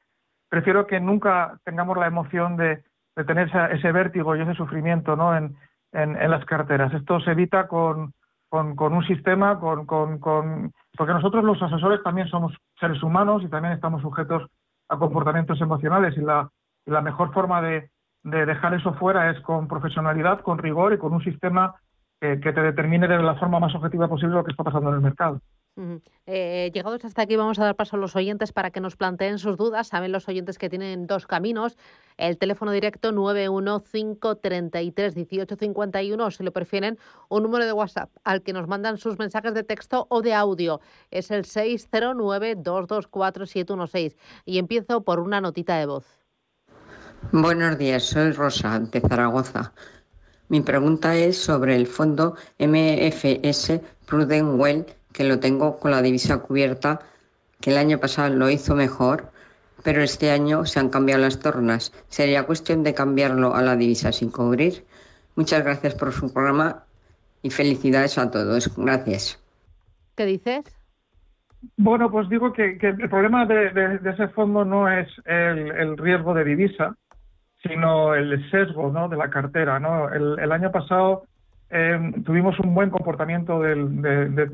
prefiero que nunca tengamos la emoción de, de tener ese vértigo y ese sufrimiento ¿no? en, en, las carteras. Esto se evita con, con, con un sistema, con, con, con, porque nosotros los asesores también somos seres humanos y también estamos sujetos a comportamientos emocionales y la, la mejor forma de, de, dejar eso fuera es con profesionalidad, con rigor y con un sistema que, que te determine de la forma más objetiva posible lo que está pasando en el mercado. Eh, llegados hasta aquí vamos a dar paso a los oyentes para que nos planteen sus dudas. Saben los oyentes que tienen dos caminos. El teléfono directo 915331851 o si lo prefieren un número de WhatsApp al que nos mandan sus mensajes de texto o de audio. Es el 609224716 y empiezo por una notita de voz. Buenos días, soy Rosa de Zaragoza. Mi pregunta es sobre el fondo MFS Prudent Well que lo tengo con la divisa cubierta, que el año pasado lo hizo mejor, pero este año se han cambiado las tornas. Sería cuestión de cambiarlo a la divisa sin cubrir. Muchas gracias por su programa y felicidades a todos. Gracias. ¿Qué dices? Bueno, pues digo que, el problema de, ese fondo no es el, riesgo de divisa, sino el sesgo ¿no? de la cartera. ¿no? el año pasado eh, tuvimos un buen comportamiento de,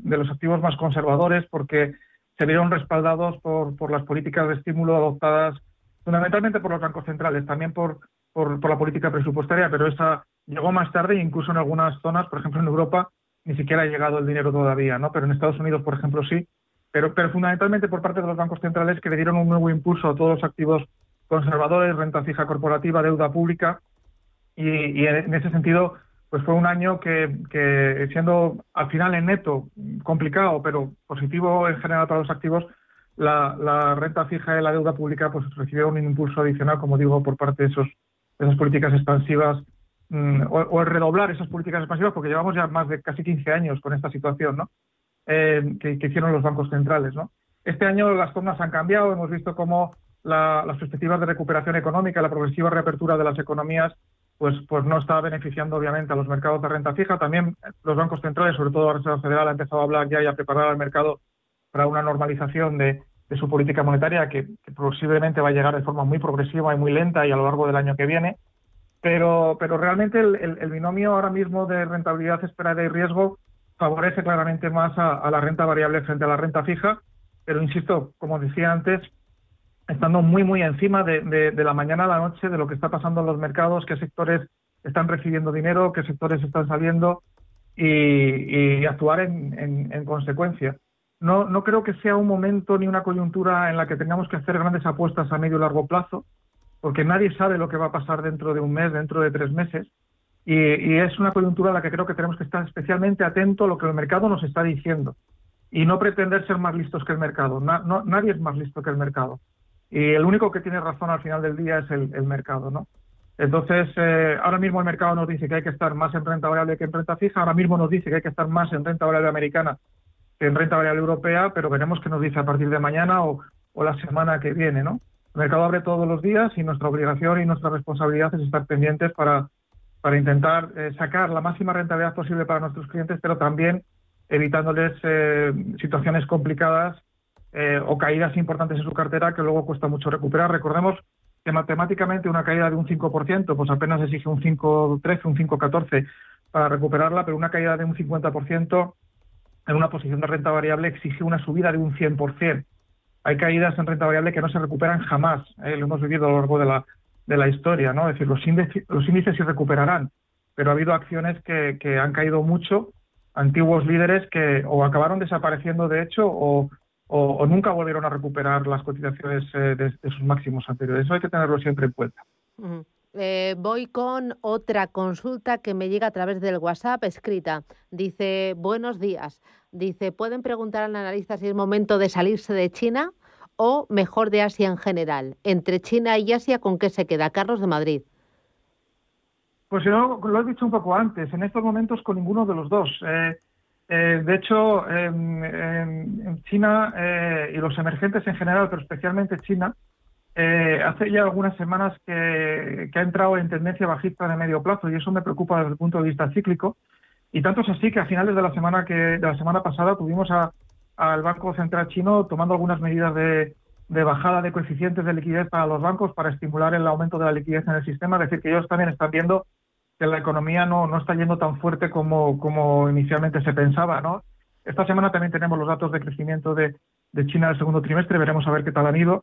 los activos más conservadores porque se vieron respaldados por, las políticas de estímulo adoptadas fundamentalmente por los bancos centrales, también por, la política presupuestaria, pero esa llegó más tarde e incluso en algunas zonas, por ejemplo en Europa, ni siquiera ha llegado el dinero todavía, ¿no? Pero en Estados Unidos, por ejemplo, sí. Pero, pero fundamentalmente por parte de los bancos centrales que le dieron un nuevo impulso a todos los activos conservadores, renta fija corporativa, deuda pública, y en ese sentido pues fue un año que, siendo al final en neto complicado, pero positivo en general para los activos, la, renta fija y la deuda pública pues recibieron un impulso adicional, como digo, por parte de, esas políticas expansivas mm, o, el redoblar esas políticas expansivas, porque llevamos ya más de casi 15 años con esta situación, ¿no? Eh, que, hicieron los bancos centrales, ¿no? Este año las zonas han cambiado, hemos visto cómo las perspectivas de recuperación económica, la progresiva reapertura de las economías pues, pues no está beneficiando obviamente a los mercados de renta fija. También los bancos centrales, sobre todo la Reserva Federal, ha empezado a hablar ya y a preparar al mercado para una normalización de, su política monetaria que, posiblemente va a llegar de forma muy progresiva y muy lenta y a lo largo del año que viene. Pero, pero realmente el, binomio ahora mismo de rentabilidad esperada y riesgo favorece claramente más a la renta variable frente a la renta fija. Pero insisto, como decía antes, estando muy, muy encima de, la mañana a la noche de lo que está pasando en los mercados, qué sectores están recibiendo dinero, qué sectores están saliendo y, actuar en, consecuencia. No, no creo que sea un momento ni una coyuntura en la que tengamos que hacer grandes apuestas a medio y largo plazo, porque nadie sabe lo que va a pasar dentro de un mes, dentro de tres meses. Y, es una coyuntura en la que creo que tenemos que estar especialmente atentos a lo que el mercado nos está diciendo y no pretender ser más listos que el mercado. nadie es más listo que el mercado y el único que tiene razón al final del día es el, mercado, ¿no? Entonces, eh, ahora mismo el mercado nos dice que hay que estar más en renta variable que en renta fija, ahora mismo nos dice que hay que estar más en renta variable americana que en renta variable europea, pero veremos qué nos dice a partir de mañana o, la semana que viene, ¿no? El mercado abre todos los días y nuestra obligación y nuestra responsabilidad es estar pendientes para, para intentar eh, sacar la máxima rentabilidad posible para nuestros clientes, pero también evitándoles eh, situaciones complicadas eh, o caídas importantes en su cartera que luego cuesta mucho recuperar. Recordemos que matemáticamente una caída de un 5%, pues apenas exige un 5,13, un 5,14 para recuperarla, pero una caída de un 50% en una posición de renta variable exige una subida de un 100%. Hay caídas en renta variable que no se recuperan jamás, ¿eh? lo hemos vivido a lo largo de la, de la historia, ¿no? Es decir, los índices, los índices sí recuperarán, pero ha habido acciones que, que han caído mucho, antiguos líderes que o acabaron desapareciendo de hecho o, o, nunca volvieron a recuperar las cotizaciones eh, de, sus máximos anteriores. Eso hay que tenerlo siempre en cuenta. Eh, voy con otra consulta que me llega a través del WhatsApp escrita. Dice, buenos días. Dice, ¿pueden preguntar al analista si es momento de salirse de China o mejor de Asia en general? Entre China y Asia, ¿con qué se queda? Carlos de Madrid. Pues yo lo he dicho un poco antes, en estos momentos con ninguno de los dos. Eh, eh, de hecho, en, China y los emergentes en general, pero especialmente China, hace ya algunas semanas que, ha entrado en tendencia bajista de medio plazo y eso me preocupa desde el punto de vista cíclico. Y tanto es así que a finales de la semana que de la semana pasada tuvimos al Banco Central chino tomando algunas medidas de, de bajada de coeficientes de liquidez para los bancos para estimular el aumento de la liquidez en el sistema, es decir, que ellos también están viendo que la economía no, no está yendo tan fuerte como, como inicialmente se pensaba. ¿no? Esta semana también tenemos los datos de crecimiento de, de China del segundo trimestre, veremos a ver qué tal han ido,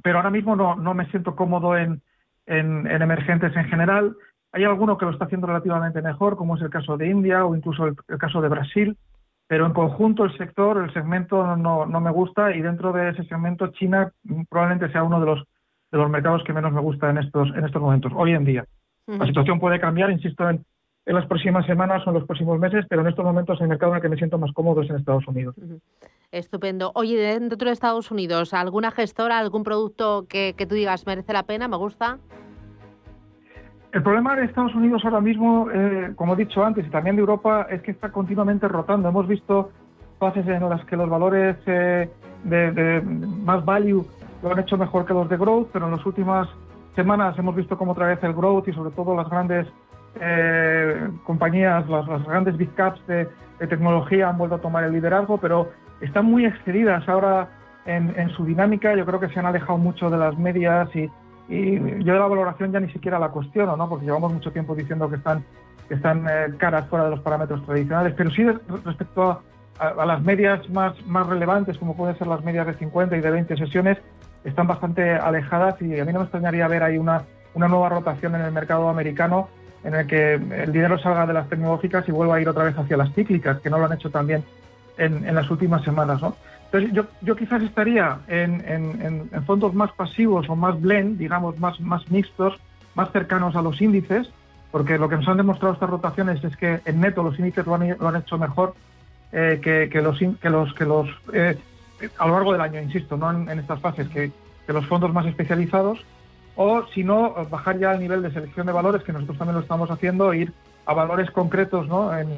pero ahora mismo no, no me siento cómodo en, en, emergentes en general. Hay alguno que lo está haciendo relativamente mejor, como es el caso de India o incluso el caso de Brasil, pero en conjunto el sector, el segmento no, no me gusta y dentro de ese segmento China probablemente sea uno de los de los mercados que menos me gusta en estos en estos momentos hoy en día. La situación puede cambiar, insisto, en, en, las próximas semanas o en los próximos meses, pero en estos momentos el mercado en el que me siento más cómodo es en Estados Unidos. Estupendo. Oye, dentro de Estados Unidos, ¿alguna gestora, algún producto que, que tú digas merece la pena, me gusta? El problema de Estados Unidos ahora mismo, eh, como he dicho antes, y también de Europa, es que está continuamente rotando. Hemos visto fases en las que los valores eh, de, más value lo han hecho mejor que los de growth, pero en las últimas semanas hemos visto como otra vez el growth y sobre todo las grandes eh, compañías, las, grandes big caps de, tecnología han vuelto a tomar el liderazgo, pero están muy excedidas ahora en, en su dinámica. Yo creo que se han alejado mucho de las medias y yo de la valoración ya ni siquiera la cuestiono, ¿no? porque llevamos mucho tiempo diciendo que están, están eh, caras fuera de los parámetros tradicionales, pero sí respecto a, las medias más, más relevantes, como pueden ser las medias de 50 y de 20 sesiones, están bastante alejadas y a mí no me extrañaría ver ahí una, una nueva rotación en el mercado americano en el que el dinero salga de las tecnológicas y vuelva a ir otra vez hacia las cíclicas, que no lo han hecho también en, en las últimas semanas. ¿no? Entonces, yo, yo quizás estaría en, en, fondos más pasivos o más blend, digamos, más, más mixtos, más cercanos a los índices, porque lo que nos han demostrado estas rotaciones es que en neto los índices lo han, hecho mejor eh, que, que, los, que los, que los eh, a lo largo del año, insisto, no en, estas fases, que, que, los fondos más especializados, o si no, bajar ya al nivel de selección de valores, que nosotros también lo estamos haciendo, e ir a valores concretos ¿no? en,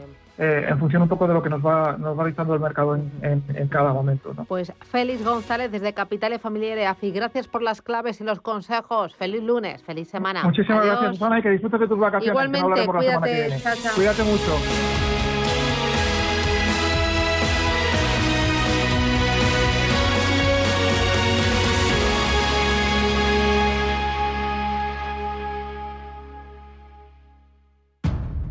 eh, en función un poco de lo que nos va, nos va dictando el mercado en, cada momento. Pues Félix González desde Capital y Familia de AFI, gracias por las claves y los consejos. Feliz lunes, feliz semana. Muchísimas gracias, Susana, y que disfrutes de tus vacaciones. Igualmente, cuídate, Cuídate mucho.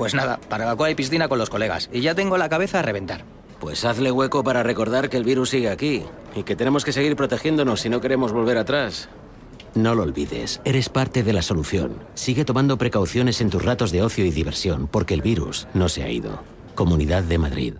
Pues nada, para la cual hay piscina con los colegas. Y ya tengo la cabeza a reventar. Pues hazle hueco para recordar que el virus sigue aquí y que tenemos que seguir protegiéndonos si no queremos volver atrás. No lo olvides, eres parte de la solución. Sigue tomando precauciones en tus ratos de ocio y diversión porque el virus no se ha ido. Comunidad de Madrid.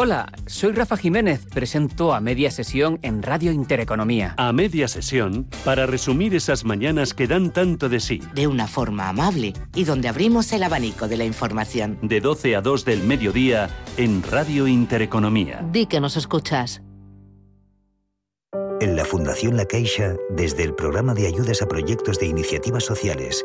Hola, soy Rafa Jiménez, presento a media sesión en Radio Intereconomía. A media sesión para resumir esas mañanas que dan tanto de sí. De una forma amable y donde abrimos el abanico de la información. De 12 a 2 del mediodía en Radio Intereconomía. Di que nos escuchas. En la Fundación La Caixa, desde el programa de ayudas a proyectos de iniciativas sociales,